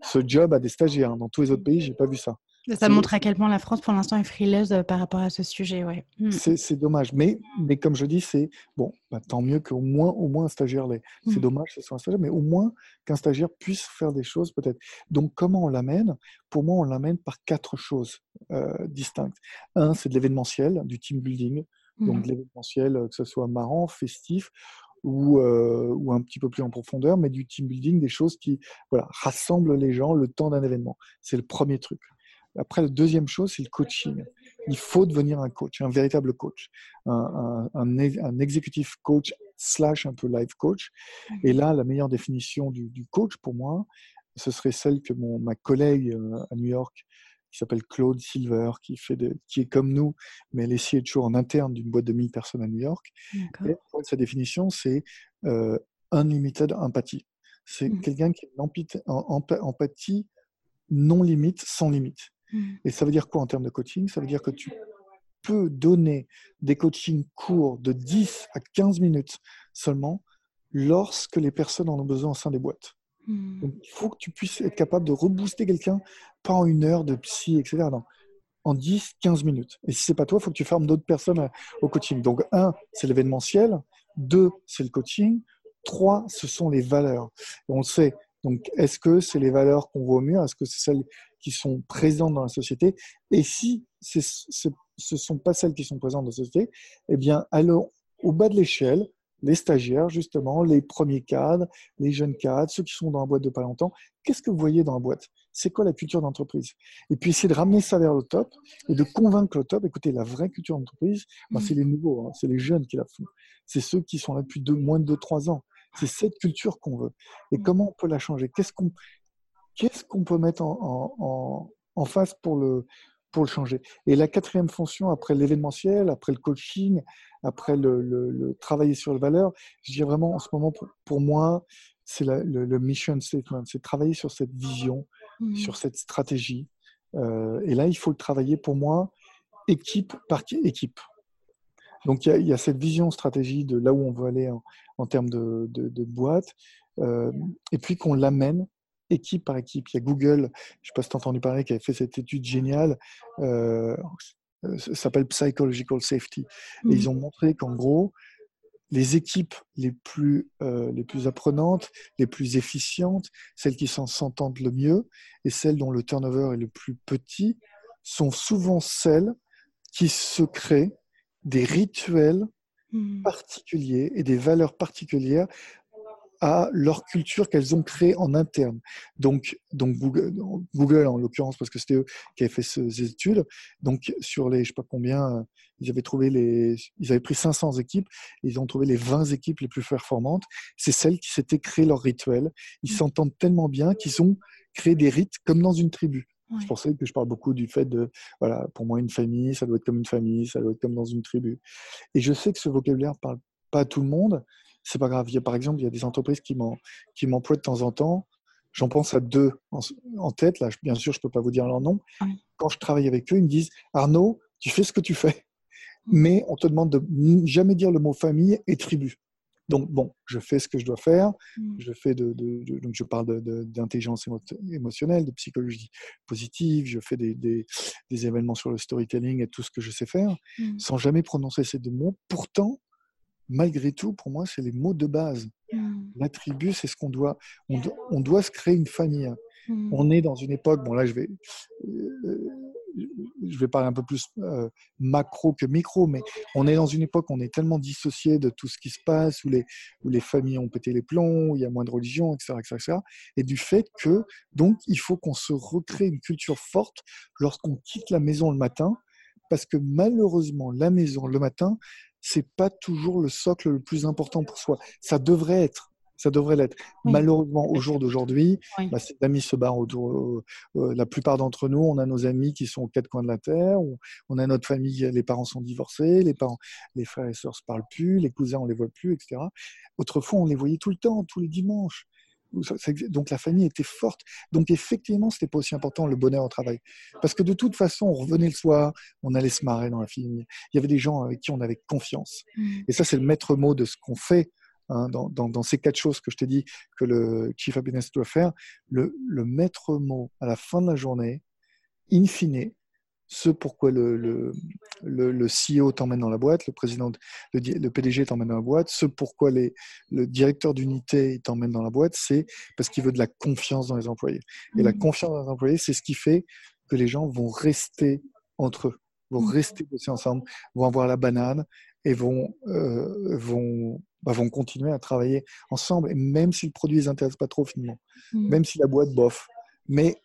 ce job à des stagiaires. Dans tous les autres pays, j'ai pas vu ça. Ça montre à quel point la France, pour l'instant, est frileuse euh, par rapport à ce sujet. Ouais. Mm. C'est dommage. Mais, mais comme je dis, c'est bon, bah, tant mieux qu'au moins, au moins un stagiaire l'ait. C'est mm. dommage que ce soit un stagiaire, mais au moins qu'un stagiaire puisse faire des choses peut-être. Donc, comment on l'amène? Pour moi, on l'amène par quatre choses euh, distinctes. Un, c'est de l'événementiel, du team building. Donc, mm. l'événementiel, euh, que ce soit marrant, festif, ou, ou, un petit peu plus en profondeur, mais du team building, des choses qui voilà, rassemblent les gens le temps d'un événement. C'est le premier truc. Après, la deuxième chose, c'est le coaching. Il faut devenir un coach, un véritable coach, un, un, un, exécutif coach slash un peu life coach. Et là, la meilleure définition du, coach pour moi, ce serait celle que mon, ma collègue euh, à New York, qui s'appelle Claude Silver, qui, fait de, qui est comme nous, mais elle est toujours en interne d'une boîte de 1000 personnes à New York. Et sa définition, c'est euh, unlimited empathie. C'est mmh. quelqu'un qui a une empathie non limite, sans limite. Mmh. Et ça veut dire quoi en termes de coaching? Ça veut dire que tu peux donner des coachings courts de 10 à 15 minutes seulement lorsque les personnes en ont besoin au sein des boîtes. Mmh. Donc, il faut que tu puisses être capable de rebooster quelqu'un, pas en une heure de psy, etc. Non, en 10, 15 minutes. Et si c'est pas toi, il faut que tu formes d'autres personnes euh, au coaching. Donc, un, c'est l'événementiel. Deux, c'est le coaching. Trois, ce sont les valeurs. on le sait. Donc, est-ce que c'est les valeurs qu'on voit mieux Est-ce que c'est celles qui sont présentes dans la société. Et si ce ne sont pas celles qui sont présentes dans la société, eh bien, allons au bas de l'échelle, les stagiaires, justement, les premiers cadres, les jeunes cadres, ceux qui sont dans la boîte de pas longtemps, qu'est-ce que vous voyez dans la boîte? C'est quoi la culture d'entreprise? Et puis essayer de ramener ça vers le top et de convaincre le top, écoutez, la vraie culture d'entreprise, ben, c'est les nouveaux, hein, c'est les jeunes qui la font. C'est ceux qui sont là depuis moins de 2-3 ans. C'est cette culture qu'on veut. Et comment on peut la changer? Qu'est-ce qu'on qu'est-ce qu'on peut mettre en, face pour le, pour le changer? Et la quatrième fonction, après l'événementiel, après le coaching, après le, travailler sur les valeurs, je dirais vraiment en ce moment, pour, moi, c'est le, mission statement, c'est travailler sur cette vision, mmh. sur cette stratégie. Euh, et là, il faut le travailler pour moi, équipe par équipe. Donc, il y, a, cette vision, stratégie de là où on veut aller en, termes de, boîte, euh, et puis qu'on l'amène équipe par équipe. Il y a Google, je ne sais pas si tu as entendu parler, qui avait fait cette étude géniale, euh, ça s'appelle Psychological Safety. Et ils mmh. ont montré qu'en gros, les équipes les plus, euh, les plus apprenantes, les plus efficientes, celles qui s'entendent le mieux et celles dont le turnover est le plus petit, sont souvent celles qui se créent des rituels mmh. particuliers et des valeurs particulières à leur culture qu'elles ont créée en interne. Donc, donc Google, Google en l'occurrence, parce que c'était eux qui avaient fait ces études, donc sur les, je sais pas combien, ils avaient trouvé les, ils avaient pris 500 équipes, ils ont trouvé les 20 équipes les plus performantes. C'est celles qui s'étaient créées leur rituel. Ils mmh. s'entendent tellement bien qu'ils ont créé des rites comme dans une tribu. C'est pour ça que je parle beaucoup du fait de, voilà, pour moi, une famille, ça doit être comme une famille, ça doit être comme dans une tribu. Et je sais que ce vocabulaire parle pas à tout le monde, c'est pas grave. Il y a, par exemple, il y a des entreprises qui m'emploient de temps en temps. J'en pense à deux en, tête. Là, bien sûr, je peux pas vous dire leur nom. Quand je travaille avec eux, ils me disent Arnaud, tu fais ce que tu fais, mais on te demande de jamais dire le mot famille et tribu. Donc bon, je fais ce que je dois faire. Mm. Je fais de, donc je parle d'intelligence émotionnelle, de psychologie positive. Je fais des, des, événements sur le storytelling et tout ce que je sais faire, mm. sans jamais prononcer ces deux mots. Pourtant, malgré tout, pour moi, c'est les mots de base. Mmh. La tribu, c'est ce qu'on doit, on, doit se créer une famille. Mmh. On est dans une époque, bon là, je vais, euh, je vais parler un peu plus euh, macro que micro, mais on est dans une époque où on est tellement dissocié de tout ce qui se passe, où les, où les familles ont pété les plombs, où il y a moins de religion, etc., etc., etc. et du fait que, donc, il faut qu'on se recrée une culture forte lorsqu'on quitte la maison le matin, parce que malheureusement, la maison le matin, c'est pas toujours le socle le plus important pour soi. Ça devrait être. Ça devrait l'être. Malheureusement, au jour d'aujourd'hui, bah, ces amis se barrent autour. Euh, euh, la plupart d'entre nous, on a nos amis qui sont aux quatre coins de la terre. On, a notre famille, les parents sont divorcés, les parents, les frères et sœurs se parlent plus, les cousins on les voit plus, etc. Autrefois, on les voyait tout le temps, tous les dimanches. Donc la famille était forte. Donc effectivement, c'était pas aussi important le bonheur au travail. Parce que de toute façon, on revenait le soir, on allait se marrer dans la famille. Il y avait des gens avec qui on avait confiance. Mmh. Et ça, c'est le maître mot de ce qu'on fait hein, dans, ces quatre choses que je t'ai dit que le Chief Happiness doit faire. Le, le maître mot à la fin de la journée, in fine, ce pourquoi le, le, le, CEO t'emmène dans la boîte, le président, le, PDG t'emmène dans la boîte, ce pourquoi les, le directeur d'unité t'emmène dans la boîte, c'est parce qu'il veut de la confiance dans les employés. Et la mmh. confiance dans les employés, c'est ce qui fait que les gens vont rester entre eux, vont mmh. rester bosser ensemble, vont avoir la banane et vont, euh, vont, bah, vont continuer à travailler ensemble, et même si le produit les intéresse pas trop finalement, mmh. même si la boîte bof. Mais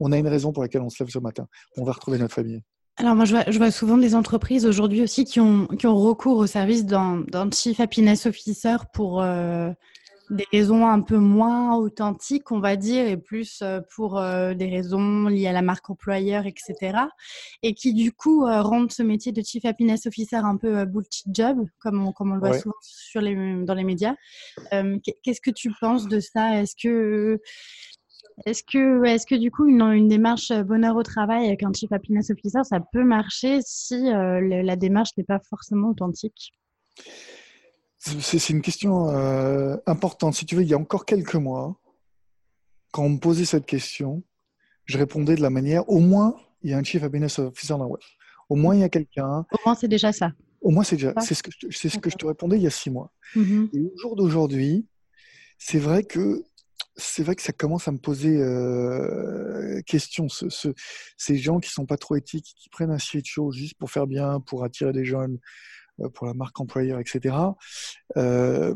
on a une raison pour laquelle on se lève ce matin. On va retrouver notre famille. Alors moi, je vois, souvent des entreprises aujourd'hui aussi qui ont, qui ont recours au service d'un Chief Happiness Officer pour euh, des raisons un peu moins authentiques, on va dire, et plus euh, pour euh, des raisons liées à la marque employeur, etc. Et qui du coup rendent ce métier de Chief Happiness Officer un peu bullshit job, comme on, comme on le voit souvent sur les, dans les médias. Qu'est-ce que tu penses de ça? Est-ce que est-ce que, est que du coup, une, une, démarche euh, bonheur au travail avec un Chief Happiness Officer, ça peut marcher si euh, la démarche n'est pas forcément authentique? C'est une question euh, importante. Si tu veux, il y a encore quelques mois, quand on me posait cette question, je répondais de la manière au moins, il y a un Chief Happiness Officer dans la web. Au moins, il y a quelqu'un. Au moins, c'est déjà ça. Au moins, c'est déjà. C'est ce, que je, ce que je te répondais il y a six mois. Mm-hmm. Et au jour d'aujourd'hui, c'est vrai que c'est vrai que ça commence à me poser euh, question. Ce, ces gens qui sont pas trop éthiques, qui prennent un de show juste pour faire bien, pour attirer des jeunes, euh, pour la marque employeur, etc. Euh,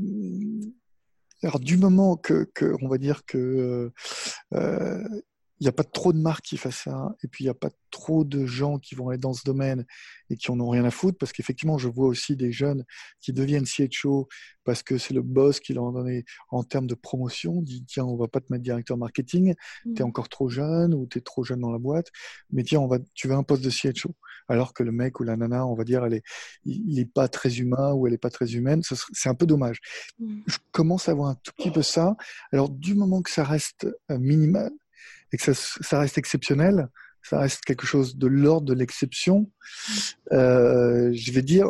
alors du moment que, que, on va dire que euh, il n'y a pas trop de marques qui fassent ça, et puis il n'y a pas trop de gens qui vont aller dans ce domaine et qui en ont rien à foutre, parce qu'effectivement, je vois aussi des jeunes qui deviennent CHO parce que c'est le boss qui leur a donné en termes de promotion, dit tiens, on va pas te mettre directeur marketing, tu es encore trop jeune ou tu es trop jeune dans la boîte, mais tiens, on va, tu veux un poste de CHO. Alors que le mec ou la nana, on va dire, elle est, il n'est pas très humain ou elle n'est pas très humaine, c'est un peu dommage. Mmh. Je commence à voir un tout petit peu ça. Alors, du moment que ça reste euh, minimal, et que ça, reste exceptionnel, ça reste quelque chose de l'ordre de l'exception, euh, je vais dire,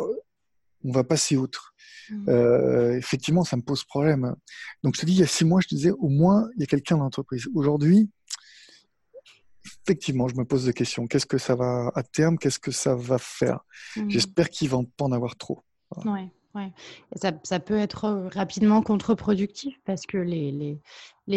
on va passer outre. Mmh. Euh, effectivement, ça me pose problème. Donc, je te dis, il y a six mois, je te disais, au moins, il y a quelqu'un dans l'entreprise. Aujourd'hui, effectivement, je me pose des questions. Qu'est-ce que ça va à terme Qu'est-ce que ça va faire? Mmh. J'espère qu'il va pas en avoir trop. Ouais. Ouais. ça, peut être euh, rapidement contre-productif parce que les,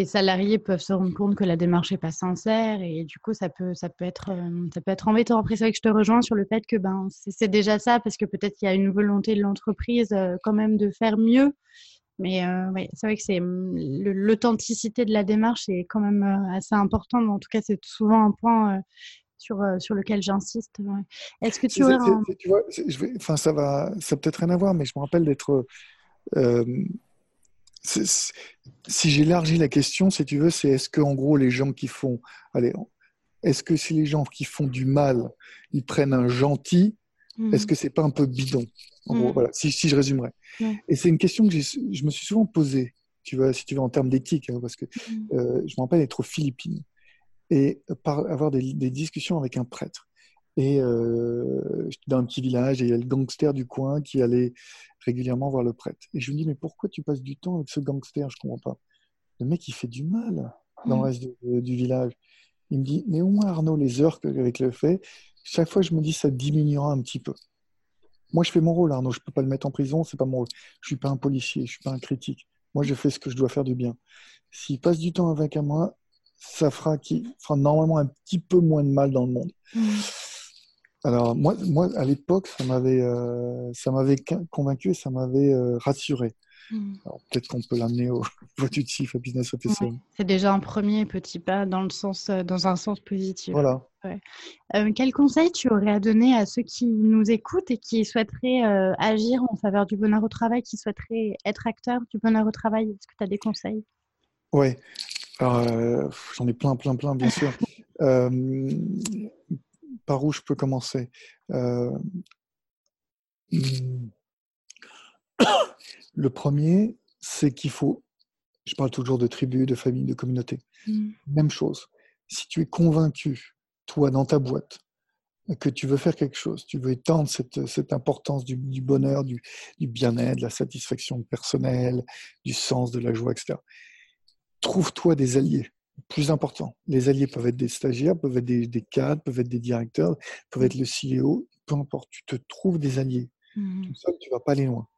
salariés peuvent se rendre compte que la démarche n'est pas sincère et du coup, ça peut, ça peut, être, euh, ça peut être embêtant. Après, c'est vrai que je te rejoins sur le fait que ben, c'est déjà ça parce que peut-être qu'il y a une volonté de l'entreprise euh, quand même de faire mieux. Mais ouais, c'est vrai que mmh, l'authenticité de la démarche est quand même assez importante. En tout cas, c'est souvent un point sur, euh, sur lequel j'insiste. Est-ce que tu aurais tu vois, je vais, enfin, ça va, ça peut-être rien à voir, mais je me rappelle d'être. Euh, si j'élargis la question, si tu veux, c'est est-ce que en gros les gens qui font, allez, est-ce que si les gens qui font du mal, ils prennent un gentil, est-ce mmh. que c'est pas un peu bidon en gros, mmh. voilà, si, si, je résumerais. Et c'est une question que je me suis souvent posée, tu vois, si tu veux, en termes d'éthique, hein, parce que mmh. euh, je me rappelle être aux Philippines et par, avoir des, discussions avec un prêtre. Et euh, j'étais dans un petit village et il y a le gangster du coin qui allait régulièrement voir le prêtre. Et je lui dis, mais pourquoi tu passes du temps avec ce gangster? Je comprends pas. Le mec, il fait du mal dans le mmh. reste du village. Il me dit, mais au moins Arnaud, les heures avec le fait, chaque fois je me dis, ça diminuera un petit peu. Moi, je fais mon rôle, Arnaud. Je peux pas le mettre en prison, c'est pas mon rôle. Je suis pas un policier, je suis pas un critique. Moi, je fais ce que je dois faire du bien. S'il passe du temps avec moi, ça fera, qui fera normalement un petit peu moins de mal dans le monde. Mm. Alors moi, moi à l'époque, ça m'avait, euh, ça m'avait convaincu et ça m'avait euh, rassuré. Mm. Peut-être qu'on peut l'amener au vote à Business Officer. c'est déjà un premier petit pas dans, le sens, euh, dans un sens positif. Voilà. quel conseil tu aurais à donner à ceux qui nous écoutent et qui souhaiteraient agir en faveur du bonheur au travail, qui souhaiteraient être acteurs du bonheur au travail? Est-ce que tu as des conseils? Oui. Euh, j'en ai plein, plein, plein, bien sûr. Euh, par où je peux commencer? Euh, Le premier, c'est qu'il faut, je parle toujours de tribu, de famille, de communauté. Mm. Même chose. Si tu es convaincu, toi, dans ta boîte, que tu veux faire quelque chose, tu veux étendre cette, cette importance du, du bonheur, du, du bien-être, de la satisfaction personnelle, du sens, de la joie, etc trouve-toi des alliés plus importants. Les alliés peuvent être des stagiaires, peuvent être des, cadres, peuvent être des directeurs, peuvent être le CEO, peu importe. Tu te trouves des alliés. Mmh. Tout seul, tu vas pas aller loin.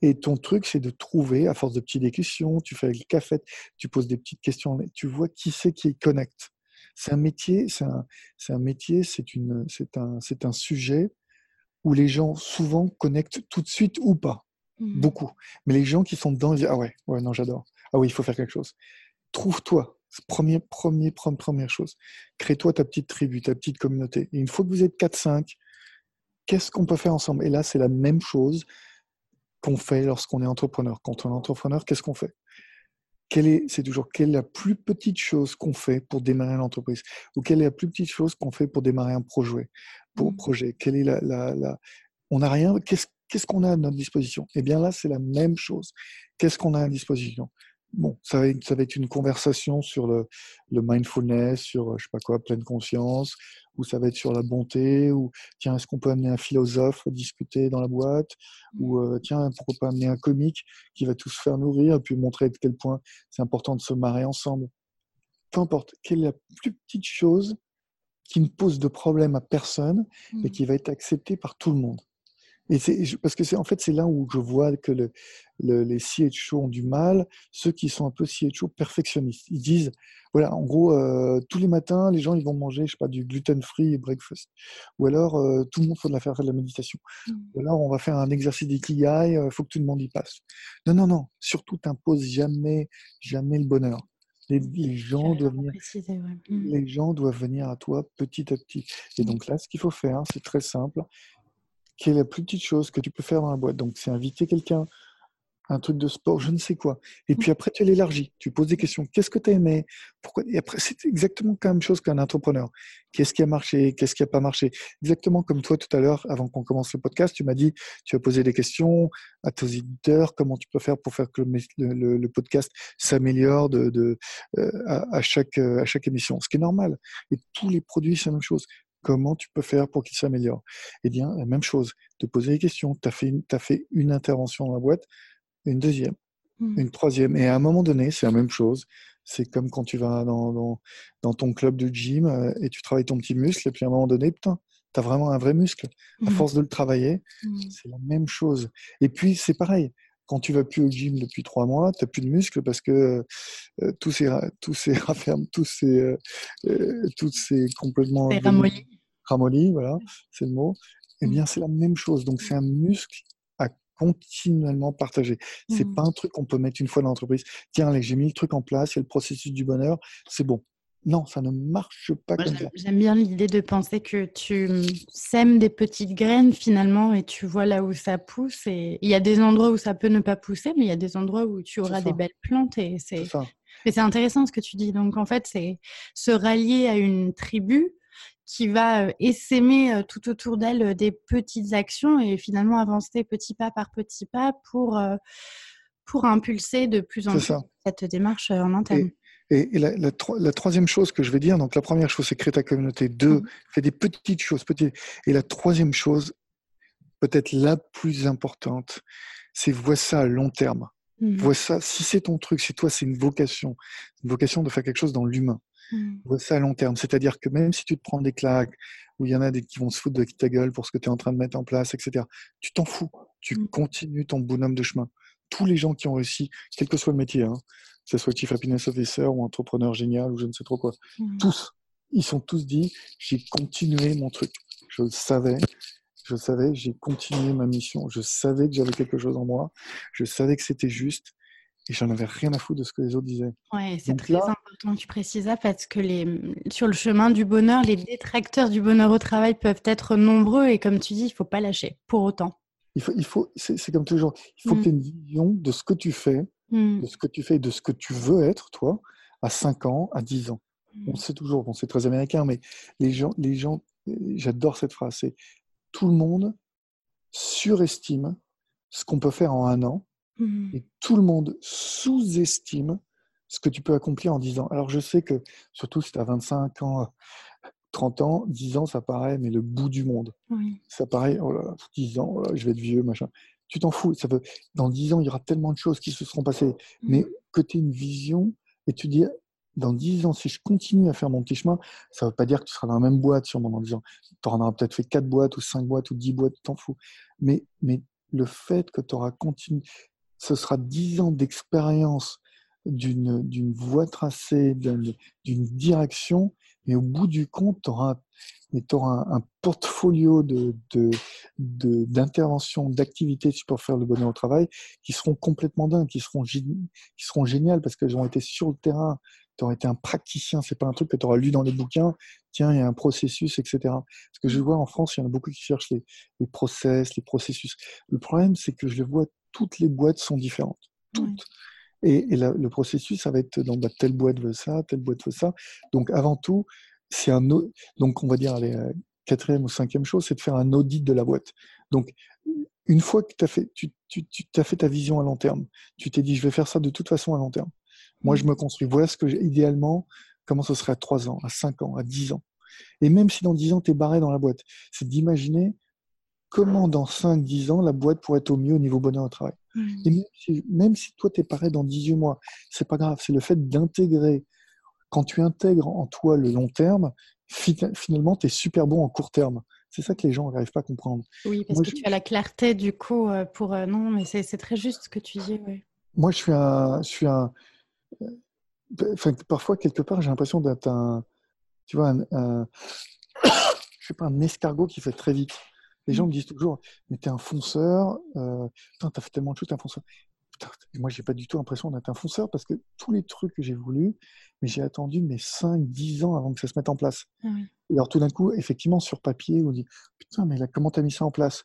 Et ton truc, c'est de trouver, à force de petites discussions, tu fais avec le café, tu poses des petites questions, tu vois qui c'est qui connecte. C'est un métier, c'est un, un, métier, c'est une, c'est un, c'est un sujet où les gens souvent connectent tout de suite ou pas, mmh. beaucoup. Mais les gens qui sont dedans, ils disent ah ouais, ouais non j'adore. Ah oui, il faut faire quelque chose. Trouve-toi. Premier, premier, première chose. Crée-toi ta petite tribu, ta petite communauté. Et une fois que vous êtes 4-5, qu'est-ce qu'on peut faire ensemble? Et là, c'est la même chose qu'on fait lorsqu'on est entrepreneur. Quand on est entrepreneur, qu'est-ce qu'on fait? C'est toujours quelle est la plus petite chose qu'on fait pour démarrer l'entreprise? Ou quelle est la plus petite chose qu'on fait pour démarrer un projet pour mmh. projet? Quelle est la, la, on n'a rien qu'est-ce qu'est-ce qu'on a à notre disposition? Eh bien là, c'est la même chose. Qu'est-ce qu'on a à disposition? Bon, ça va, être, ça va être une conversation sur le, le, mindfulness, sur je sais pas quoi, pleine conscience, ou ça va être sur la bonté, ou tiens, est-ce qu'on peut amener un philosophe à discuter dans la boîte, ou euh, tiens, pourquoi pas amener un comique qui va tous faire nourrir et puis montrer à quel point c'est important de se marrer ensemble. Peu importe, quelle est la plus petite chose qui ne pose de problème à personne et mmh. qui va être acceptée par tout le monde? Et c'est parce que c'est en fait c'est là où je vois que le, le, les CHO ont du mal, ceux qui sont un peu CHO perfectionnistes. Ils disent voilà, en gros, euh, tous les matins, les gens ils vont manger, je sais pas, du gluten-free breakfast, ou alors euh, tout le monde faut de la faire, de la méditation, mmh. ou alors on va faire un exercice d'ikigai, il euh, faut que tout le monde y passe. Non, non, non, surtout t'imposes jamais, jamais le bonheur. Les, les gens doivent venir, mmh. les gens doivent venir à toi petit à petit. Et mmh. donc là, ce qu'il faut faire, c'est très simple quelle est la plus petite chose que tu peux faire dans la boîte Donc, c'est inviter quelqu'un, un truc de sport, je ne sais quoi. Et puis après, tu l'élargis. Tu poses des questions. Qu'est-ce que tu as aimé Et après, c'est exactement la même chose qu'un entrepreneur. Qu'est-ce qui a marché? Qu'est-ce qui n'a pas marché? Exactement comme toi tout à l'heure, avant qu'on commence le podcast, tu m'as dit, tu as posé des questions à tes éditeurs. Comment tu peux faire pour faire que le, podcast s'améliore euh, à, chaque, à chaque émission Ce qui est normal. Et tous les produits, c'est la même chose Comment tu peux faire pour qu'il s'améliore Eh bien, la même chose, te poser des questions. Tu as, as, fait une intervention dans la boîte, une deuxième, mmh. une troisième. Et à un moment donné, c'est la même chose. C'est comme quand tu vas dans, dans, ton club de gym euh, et tu travailles ton petit muscle, et puis à un moment donné, putain, tu as vraiment un vrai muscle. À mmh. force de le travailler, mmh. c'est la même chose. Et puis, c'est pareil. Quand tu vas plus au gym depuis trois mois, tu n'as plus de muscles parce que euh, tout s'est tout rafferme, tout s'est euh, tout complètement ramolli. ramolli, voilà, c'est le mot. Eh bien, c'est la même chose. Donc, c'est un muscle continuellement partagé. C'est mmh. pas un truc qu'on peut mettre une fois dans l'entreprise. Tiens, allez, j'ai mis le truc en place, il y a le processus du bonheur, c'est bon. Non, ça ne marche pas comme ça. J'aime bien l'idée de penser que tu sèmes des petites graines finalement et tu vois là où ça pousse. Et il y a des endroits où ça peut ne pas pousser, mais il y a des endroits où tu auras des belles plantes. Et c'est. Mais c'est intéressant ce que tu dis. Donc en fait, c'est se rallier à une tribu qui va essaimer tout autour d'elle des petites actions et finalement avancer petit pas par petit pas pour, pour impulser de plus en plus cette démarche en interne. Et, et, la, troisième chose que je vais dire, donc la première chose, c'est créer ta communauté. Deux, mmh. fais des petites choses. Petites. Et la troisième chose, peut-être la plus importante, c'est vois ça à long terme. Mmh. Vois ça, si c'est ton truc, si toi c'est une vocation, une vocation de faire quelque chose dans l'humain, Mmh. ça à long terme. C'est-à-dire que même si tu te prends des claques, où il y en a des qui vont se foutre de ta gueule pour ce que tu es en train de mettre en place, etc., tu t'en fous. Tu mmh. continues ton bonhomme de chemin. Tous les gens qui ont réussi, quel que soit le métier, hein, que ce soit Chief Happiness Officer ou entrepreneur génial ou je ne sais trop quoi, mmh. tous, ils sont tous dit, j'ai continué mon truc. Je le savais, je savais, j'ai continué ma mission. Je savais que j'avais quelque chose en moi. Je savais que c'était juste et j'en avais rien à foutre de ce que les autres disaient. Oui, c'est très important que tu précises ça parce que les, sur le chemin du bonheur, les détracteurs du bonheur au travail peuvent être nombreux et comme tu dis, il ne faut pas lâcher pour autant. Il faut, il faut c'est comme toujours, il faut que tu aies une vision de ce que tu fais, mm. de ce que tu fais de ce que tu veux être, toi, à 5 ans, à 10 ans. On mm. sait toujours, bon, c'est très américain, mais les gens, les gens j'adore cette phrase, c'est tout le monde surestime ce qu'on peut faire en un an Mmh. Et tout le monde sous-estime ce que tu peux accomplir en 10 ans. Alors je sais que, surtout si tu as 25 ans, 30 ans, 10 ans, ça paraît, mais le bout du monde. Ça paraît, oh là, 10 ans, oh je vais être vieux, machin. Tu t'en fous. Ça veut, dans 10 ans, il y aura tellement de choses qui se seront passées. Mais mmh. que tu aies une vision et tu dis, dans 10 ans, si je continue à faire mon petit chemin, ça ne veut pas dire que tu seras dans la même boîte sûrement dans 10 ans. Tu auras peut-être fait 4 boîtes ou 5 boîtes ou 10 boîtes, tu t'en fous. Mais, mais le fait que tu auras continué, ce sera dix ans d'expérience d'une voie tracée, d'une direction, mais au bout du compte, tu auras, un, portfolio d'interventions, de, d'activités pour faire le bonheur au travail qui seront complètement dingues, qui seront, qui seront géniales parce qu'elles ont été sur le terrain. Tu auras été un praticien, c'est pas un truc que tu auras lu dans les bouquins, tiens, il y a un processus, etc. Parce que je vois en France, il y en a beaucoup qui cherchent les, les process, les processus. Le problème, c'est que je le vois toutes les boîtes sont différentes. Toutes. Et, le processus, ça va être dans bah, telle boîte veut ça, telle boîte veut ça. Donc avant tout, c'est un donc on va dire la euh, quatrième ou cinquième chose, c'est de faire un audit de la boîte. Donc une fois que as fait, tu, tu, tu as fait ta vision à long terme, tu t'es dit je vais faire ça de toute façon à long terme. Moi, je me construis. Voilà ce que j'ai idéalement, comment ce serait à 3 ans, à 5 ans, à 10 ans. Et même si dans 10 ans, tu es barré dans la boîte, c'est d'imaginer comment dans 5-10 ans la boîte pourrait être au mieux au niveau bonheur au travail. Mmh. Et même si, toi tu es pareil dans 18 mois, c'est pas grave, c'est le fait d'intégrer. Quand tu intègres en toi le long terme, finalement tu es super bon en court terme. C'est ça que les gens n'arrivent pas à comprendre. Oui, parce que tu as la clarté du coup euh, pour. Euh, non, mais c'est très juste ce que tu dis. Moi, je suis un. Je suis un enfin, parfois, quelque part, j'ai l'impression d'être un. Tu vois, un, un je sais pas, un escargot qui fait très vite. Les gens me disent toujours, mais t'es un fonceur, euh, t'as fait tellement de choses, t'es un fonceur. Putain, moi, j'ai pas du tout l'impression d'être un fonceur parce que tous les trucs que j'ai voulu, mais j'ai attendu mes 5, 10 ans avant que ça se mette en place. Ah Et alors, tout d'un coup, effectivement, sur papier, on dit, putain, mais là, comment t'as mis ça en place?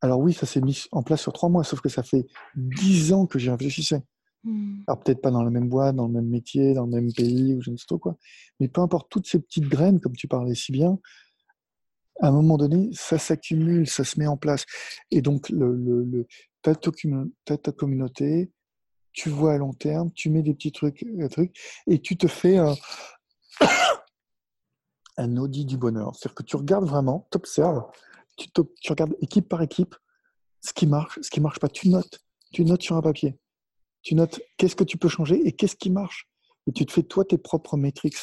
Alors oui, ça s'est mis en place sur 3 mois, sauf que ça fait 10 ans que j'y réfléchissais. Hmm. Alors peut-être pas dans la même boîte, dans le même métier, dans le même pays, ou je ne sais trop quoi. Mais peu importe, toutes ces petites graines, comme tu parlais si bien, à un moment donné, ça s'accumule, ça se met en place. Et donc, le, le, ta, communauté, tu vois à long terme, tu mets des petits trucs, et tu te fais un, audit du bonheur. C'est-à-dire que tu regardes vraiment, tu observes, tu, regardes équipe par équipe ce qui marche, ce qui marche pas. Tu notes, tu notes sur un papier. Tu notes qu'est-ce que tu peux changer et qu'est-ce qui marche. Et tu te fais toi tes propres métriques.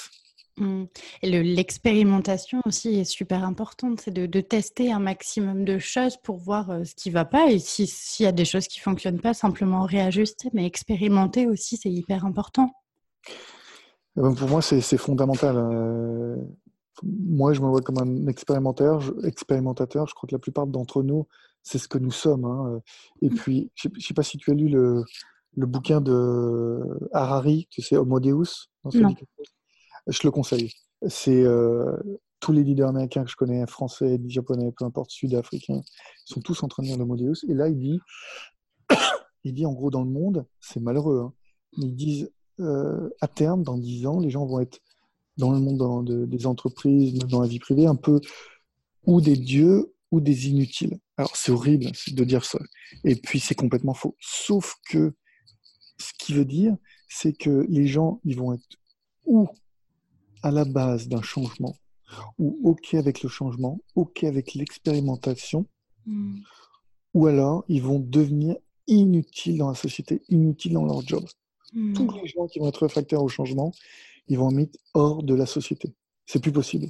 Mmh. L'expérimentation aussi est super importante, c'est de, tester un maximum de choses pour voir euh, ce qui ne va pas et s'il y a des choses qui ne fonctionnent pas, simplement réajuster, mais expérimenter aussi, c'est hyper important. Eh ben, pour moi, c'est fondamental. Euh, moi, je me vois comme un expérimentateur. Je, expérimentateur. Je crois que la plupart d'entre nous, c'est ce que nous sommes. Hein. Et mmh. puis, je ne sais pas si tu as lu le, le bouquin de Harari, tu sais, Homo Deus. Je le conseille. C'est euh, tous les leaders américains que je connais, français, japonais, peu importe, sud-africains, sont tous en train de lire Deus. Et là, il dit, il dit en gros dans le monde, c'est malheureux, hein, ils disent euh, à terme, dans 10 ans, les gens vont être dans le monde des entreprises, dans la vie privée, un peu ou des dieux ou des inutiles. Alors c'est horrible de dire ça. Et puis c'est complètement faux. Sauf que ce qui veut dire, c'est que les gens, ils vont être ou à la base d'un changement, ou OK avec le changement, OK avec l'expérimentation, hmm. ou alors ils vont devenir inutiles dans la société, inutiles dans leur job. Hmm. Tous les gens qui vont être réfractaires au changement, ils vont être hors de la société. C'est plus possible.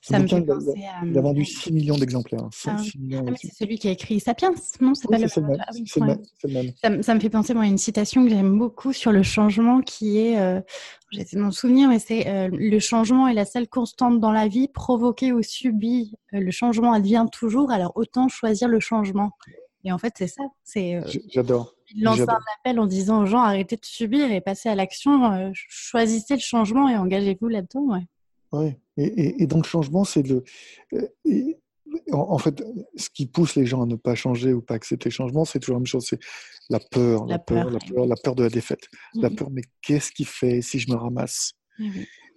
Ça me fait penser à... il a vendu 6 millions d'exemplaires. Hein. Ah, ah c'est celui qui a écrit Sapiens, non C'est pas le... même. Ça, ça, me fait penser moi, à une citation que j'aime beaucoup sur le changement qui est, euh, j'essaie de m'en souvenir, mais c'est euh, le changement est la seule constante dans la vie, provoqué ou subi, euh, le changement advient toujours, alors autant choisir le changement. Et en fait, c'est ça. C'est. Euh, J'adore. Il lance un appel en disant aux gens arrêtez de subir et passez à l'action, choisissez le changement et engagez-vous là-dedans. Ouais. Oui, et, donc le changement, c'est le. Euh, en, fait, ce qui pousse les gens à ne pas changer ou pas accepter le changement, c'est toujours la même chose c'est la peur, la, peur, la peur, la peur de la défaite. La peur, mais qu'est-ce qui fait si je me ramasse?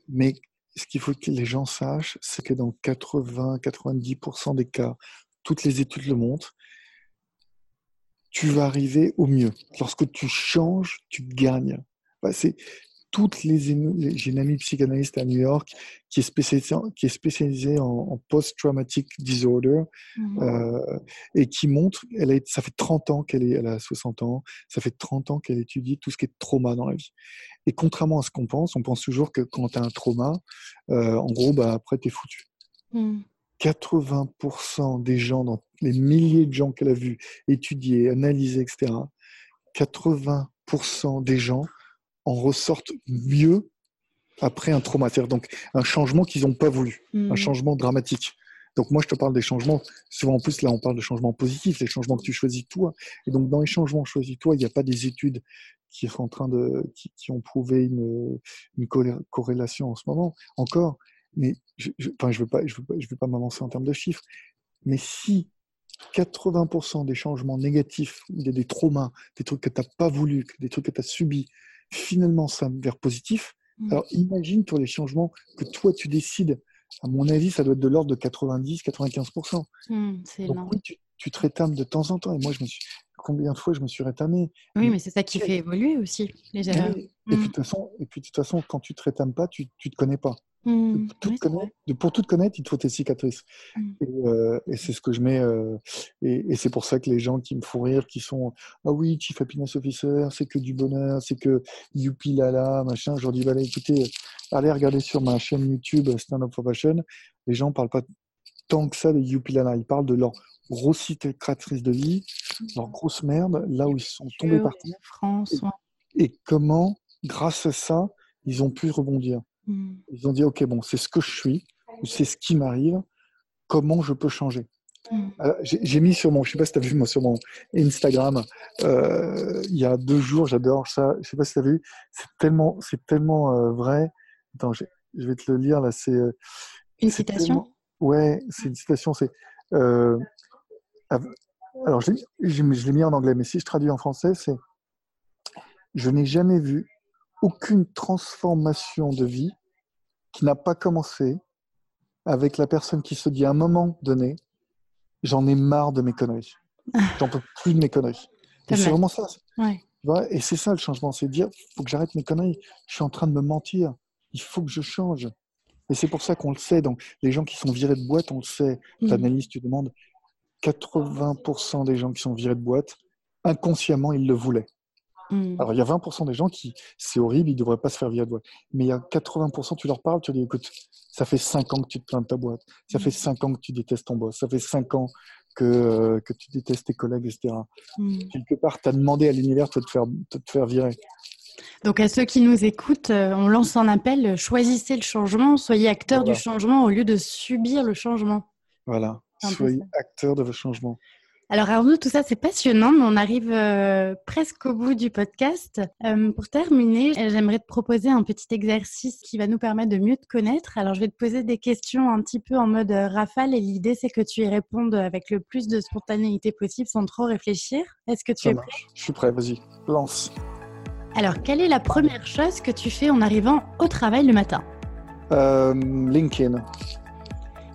Mais ce qu'il faut que les gens sachent, c'est que dans 80-90% des cas, toutes les études le montrent, tu vas arriver au mieux. Lorsque tu changes, tu gagnes. Bah, c'est toutes les, j'ai une amie psychanalyste à New York qui est spécialisée, qui est spécialisée en, post-traumatic disorder mmh euh, et qui montre, elle a, ça fait 30 ans qu'elle est, elle a 60 ans, ça fait 30 ans qu'elle étudie tout ce qui est trauma dans la vie. Et contrairement à ce qu'on pense, on pense toujours que quand tu as un trauma, euh, en gros, bah, après, tu es foutu. 80% mmh. des gens, dans les milliers de gens qu'elle a vus, étudier, analyser, etc., 80% des gens en ressortent mieux après un trauma, donc un changement qu'ils n'ont pas voulu, un hmm. changement dramatique. Donc moi, je te parle des changements, souvent en plus, là, on parle de changements positifs, les changements que tu choisis toi. Et donc, dans les changements choisis toi, il n'y a pas des études qui sont en train de, qui, ont prouvé une, une, corrélation en ce moment, encore. Mais je ne enfin, je veux pas, je veux pas, je veux pas m'avancer en termes de chiffres. Mais si 80% des changements négatifs, des, des traumas, des trucs que tu n'as pas voulu, des trucs que tu as subis, finalement ça vers positif. Mmh. Alors imagine pour les changements que toi tu décides. À mon avis, ça doit être de l'ordre de 90-95%. Mmh, Donc oui, tu, tu te rétames de temps en temps. Et moi, je me suis combien de fois je me suis rétamé? Oui, mais c'est ça qui fait évoluer aussi les erreurs. Et, puis, de toute façon, et puis de toute façon, quand tu te rétames pas, tu ne te connais pas. Mmh, pour tout connaître, il te faut tes cicatrices. Mmh. Euh, et, c'est ce que je mets. Euh, et, c'est pour ça que les gens qui me font rire, qui sont Ah oui, Chief Happiness Officer, c'est que du bonheur, c'est que youpi lala, machin. Je leur dis bah, allez, écoutez, allez regarder sur ma chaîne YouTube Stand Up for Fashion. Les gens parlent pas tant que ça des youpi lala. Ils parlent de leur grosse cicatrice de vie, leur grosse merde, là où ils sont tombés par terre. Et comment, grâce à ça, ils ont pu rebondir. Hmm. Ils ont dit, OK, bon, c'est ce que je suis, c'est ce qui m'arrive, comment je peux changer hmm. J'ai mis sur mon, je sais pas si tu as vu moi sur mon Instagram, euh, il y a deux jours, j'adore ça, je sais pas si tu as vu, c'est tellement, c'est tellement euh, vrai. Attends, je vais te le lire là, c'est... Euh, une citation Ouais, c'est une citation, c'est... alors, je l'ai mis en anglais, mais si je traduis en français, c'est Je n'ai jamais vu aucune transformation de vie qui n'a pas commencé avec la personne qui se dit à un moment donné j'en ai marre de mes conneries. J'en peux plus de mes conneries. Et c'est vraiment ça. Et c'est ça le changement, c'est dire faut que j'arrête mes conneries. Je suis en train de me mentir. Il faut que je change. Et c'est pour ça qu'on le sait. Donc, les gens qui sont virés de boîte, on le sait. Mm. L'analyse, tu demandes 80% des gens qui sont virés de boîte, inconsciemment, ils le voulaient. Mm. Alors, il y a 20% des gens qui, c'est horrible, ils ne devraient pas se faire virer de boîte. Mais il y a 80%, tu leur parles, tu leur dis, écoute, ça fait 5 ans que tu te plains de ta boîte. Ça Mm. fait 5 ans que tu détestes ton boss. Ça fait 5 ans que, euh, que tu détestes tes collègues, etc. Mm. Quelque part, tu as demandé à l'univers de te faire, de te faire virer. Donc à ceux qui nous écoutent, euh, on lance un appel, choisissez le changement, soyez acteur Voilà. du changement au lieu de subir le changement. Voilà. Soyez acteur de vos changements. Alors Arnaud, tout ça c'est passionnant, mais on arrive euh, presque au bout du podcast. Euh, pour terminer, j'aimerais te proposer un petit exercice qui va nous permettre de mieux te connaître. Alors je vais te poser des questions un petit peu en mode euh, rafale et l'idée c'est que tu y répondes avec le plus de spontanéité possible sans trop réfléchir. Est-ce que tu Ça es prêt marche. Je suis prêt, vas-y, lance. Alors quelle est la première chose que tu fais en arrivant au travail le matin? Euh, LinkedIn,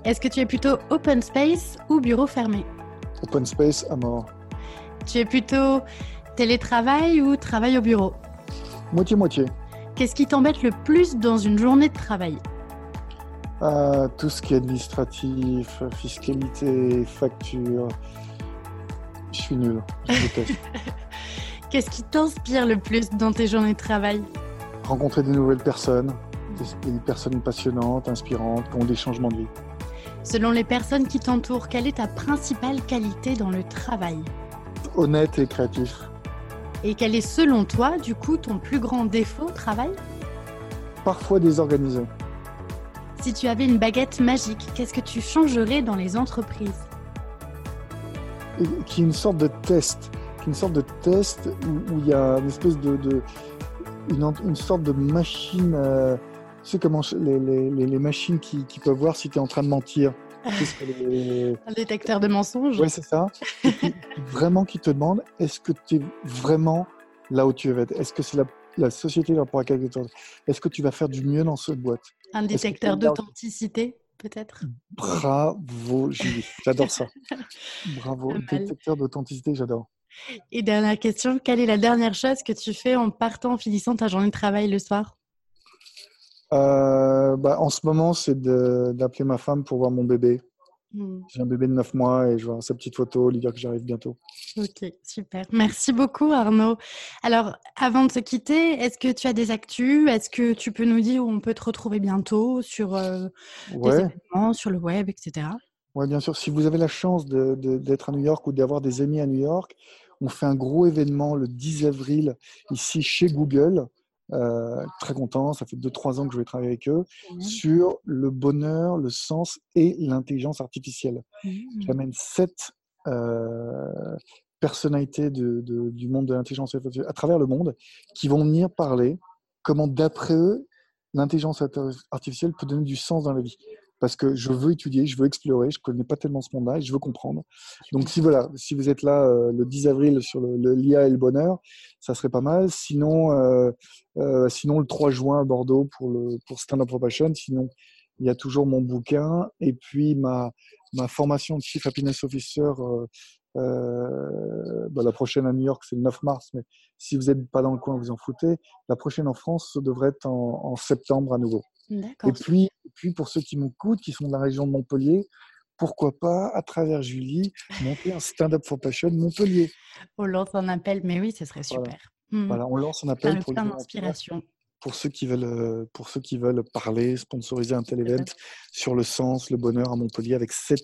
Est-ce que tu es plutôt open space ou bureau fermé? Open space à mort. Tu es plutôt télétravail ou travail au bureau? Moitié-moitié. Qu'est-ce qui t'embête le plus dans une journée de travail? Euh, tout ce qui est administratif, fiscalité, facture. Je suis nul. Qu'est-ce qui t'inspire le plus dans tes journées de travail? Rencontrer des nouvelles personnes, des personnes passionnantes, inspirantes, qui ont des changements de vie. Selon les personnes qui t'entourent, quelle est ta principale qualité dans le travail Honnête et créatif. Et quel est selon toi, du coup, ton plus grand défaut au travail Parfois désorganisé. Si tu avais une baguette magique, qu'est-ce que tu changerais dans les entreprises qui est une sorte de test. Qui est une sorte de test où, où il y a une espèce de. de- une, ent- une sorte de machine. euh, tu sais comment les, les- les- machines qui, qui peuvent voir si tu es en train de mentir. C'est les- Un détecteur de mensonges Ouais, c'est ça. Et puis, vraiment qui te demande est-ce que tu es vraiment là où tu veux être? Est-ce que c'est la, la société là pour laquelle tu es Est-ce que tu vas faire du mieux dans cette boîte? Un détecteur d'authenticité, peut-être? Bravo, Julie. J'adore ça. Bravo. Détecteur d'authenticité, j'adore. Et dernière question, quelle est la dernière chose que tu fais en partant, en finissant ta journée de travail le soir? Euh, bah, en ce moment, c'est d'appeler ma femme pour voir mon bébé. Hmm, J'ai un bébé de 9 mois et je vois sa petite photo, lui dire que j'arrive bientôt. Ok, super. Merci beaucoup Arnaud. Alors, avant de se quitter, est-ce que tu as des actus? Est-ce que tu peux nous dire où on peut te retrouver bientôt sur euh, des événements, sur le web, etc. ouais, bien sûr. Si vous avez la chance de- de- d'être à New York ou d'avoir des amis à New York, on fait un gros événement le 10 avril ici chez Google. Euh, très content, ça fait 2-3 ans que je vais travailler avec eux, sur le bonheur, le sens et l'intelligence artificielle. Hmm. J'amène sept euh, personnalités de- de- du monde de l'intelligence artificielle à travers le monde qui vont venir parler comment, d'après eux, l'intelligence arti- artificielle peut donner du sens dans la vie. Parce que je veux étudier, je veux explorer, je ne connais pas tellement ce monde-là et je veux comprendre. Donc, si, voilà, si vous êtes là euh, le 10 avril sur le, le- l'IA et le bonheur, ça serait pas mal. Sinon, euh, euh, sinon le 3 juin à Bordeaux pour, le, pour Stand Up for Passion. Sinon, il y a toujours mon bouquin et puis ma, ma formation de Chief Happiness Officer. Euh, bah, la prochaine à New York, c'est le 9 mars, mais si vous n'êtes pas dans le coin, vous en foutez. La prochaine en France, ça devrait être en, en septembre à nouveau. Et puis, et puis, pour ceux qui m'écoutent, qui sont de la région de Montpellier, pourquoi pas, à travers Julie, monter un stand-up for passion Montpellier. On lance un appel, mais oui, ce serait Voilà. super. Hmm. Voilà, on lance un appel pour, d'inspiration. pour ceux qui veulent, euh, pour ceux qui veulent parler, sponsoriser un tel event sur le sens, le bonheur à Montpellier avec 7,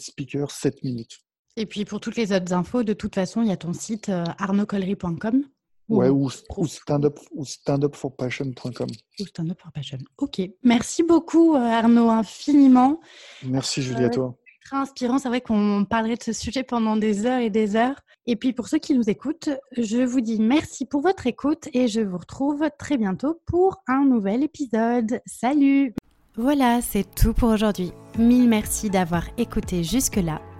speakers, 7 minutes. Et puis pour toutes les autres infos, de toute façon, il y a ton site euh, arnaudcollery.com ou, Ouais, ou, ou stand-up ou standupforpassion.com. ou Stand Passion. Ok, merci beaucoup euh, Arnaud, infiniment. Merci Julie, à toi. Très inspirant, c'est vrai qu'on parlerait de ce sujet pendant des heures et des heures. Et puis pour ceux qui nous écoutent, je vous dis merci pour votre écoute et je vous retrouve très bientôt pour un nouvel épisode. Salut Voilà, c'est tout pour aujourd'hui. Mille merci d'avoir écouté jusque-là.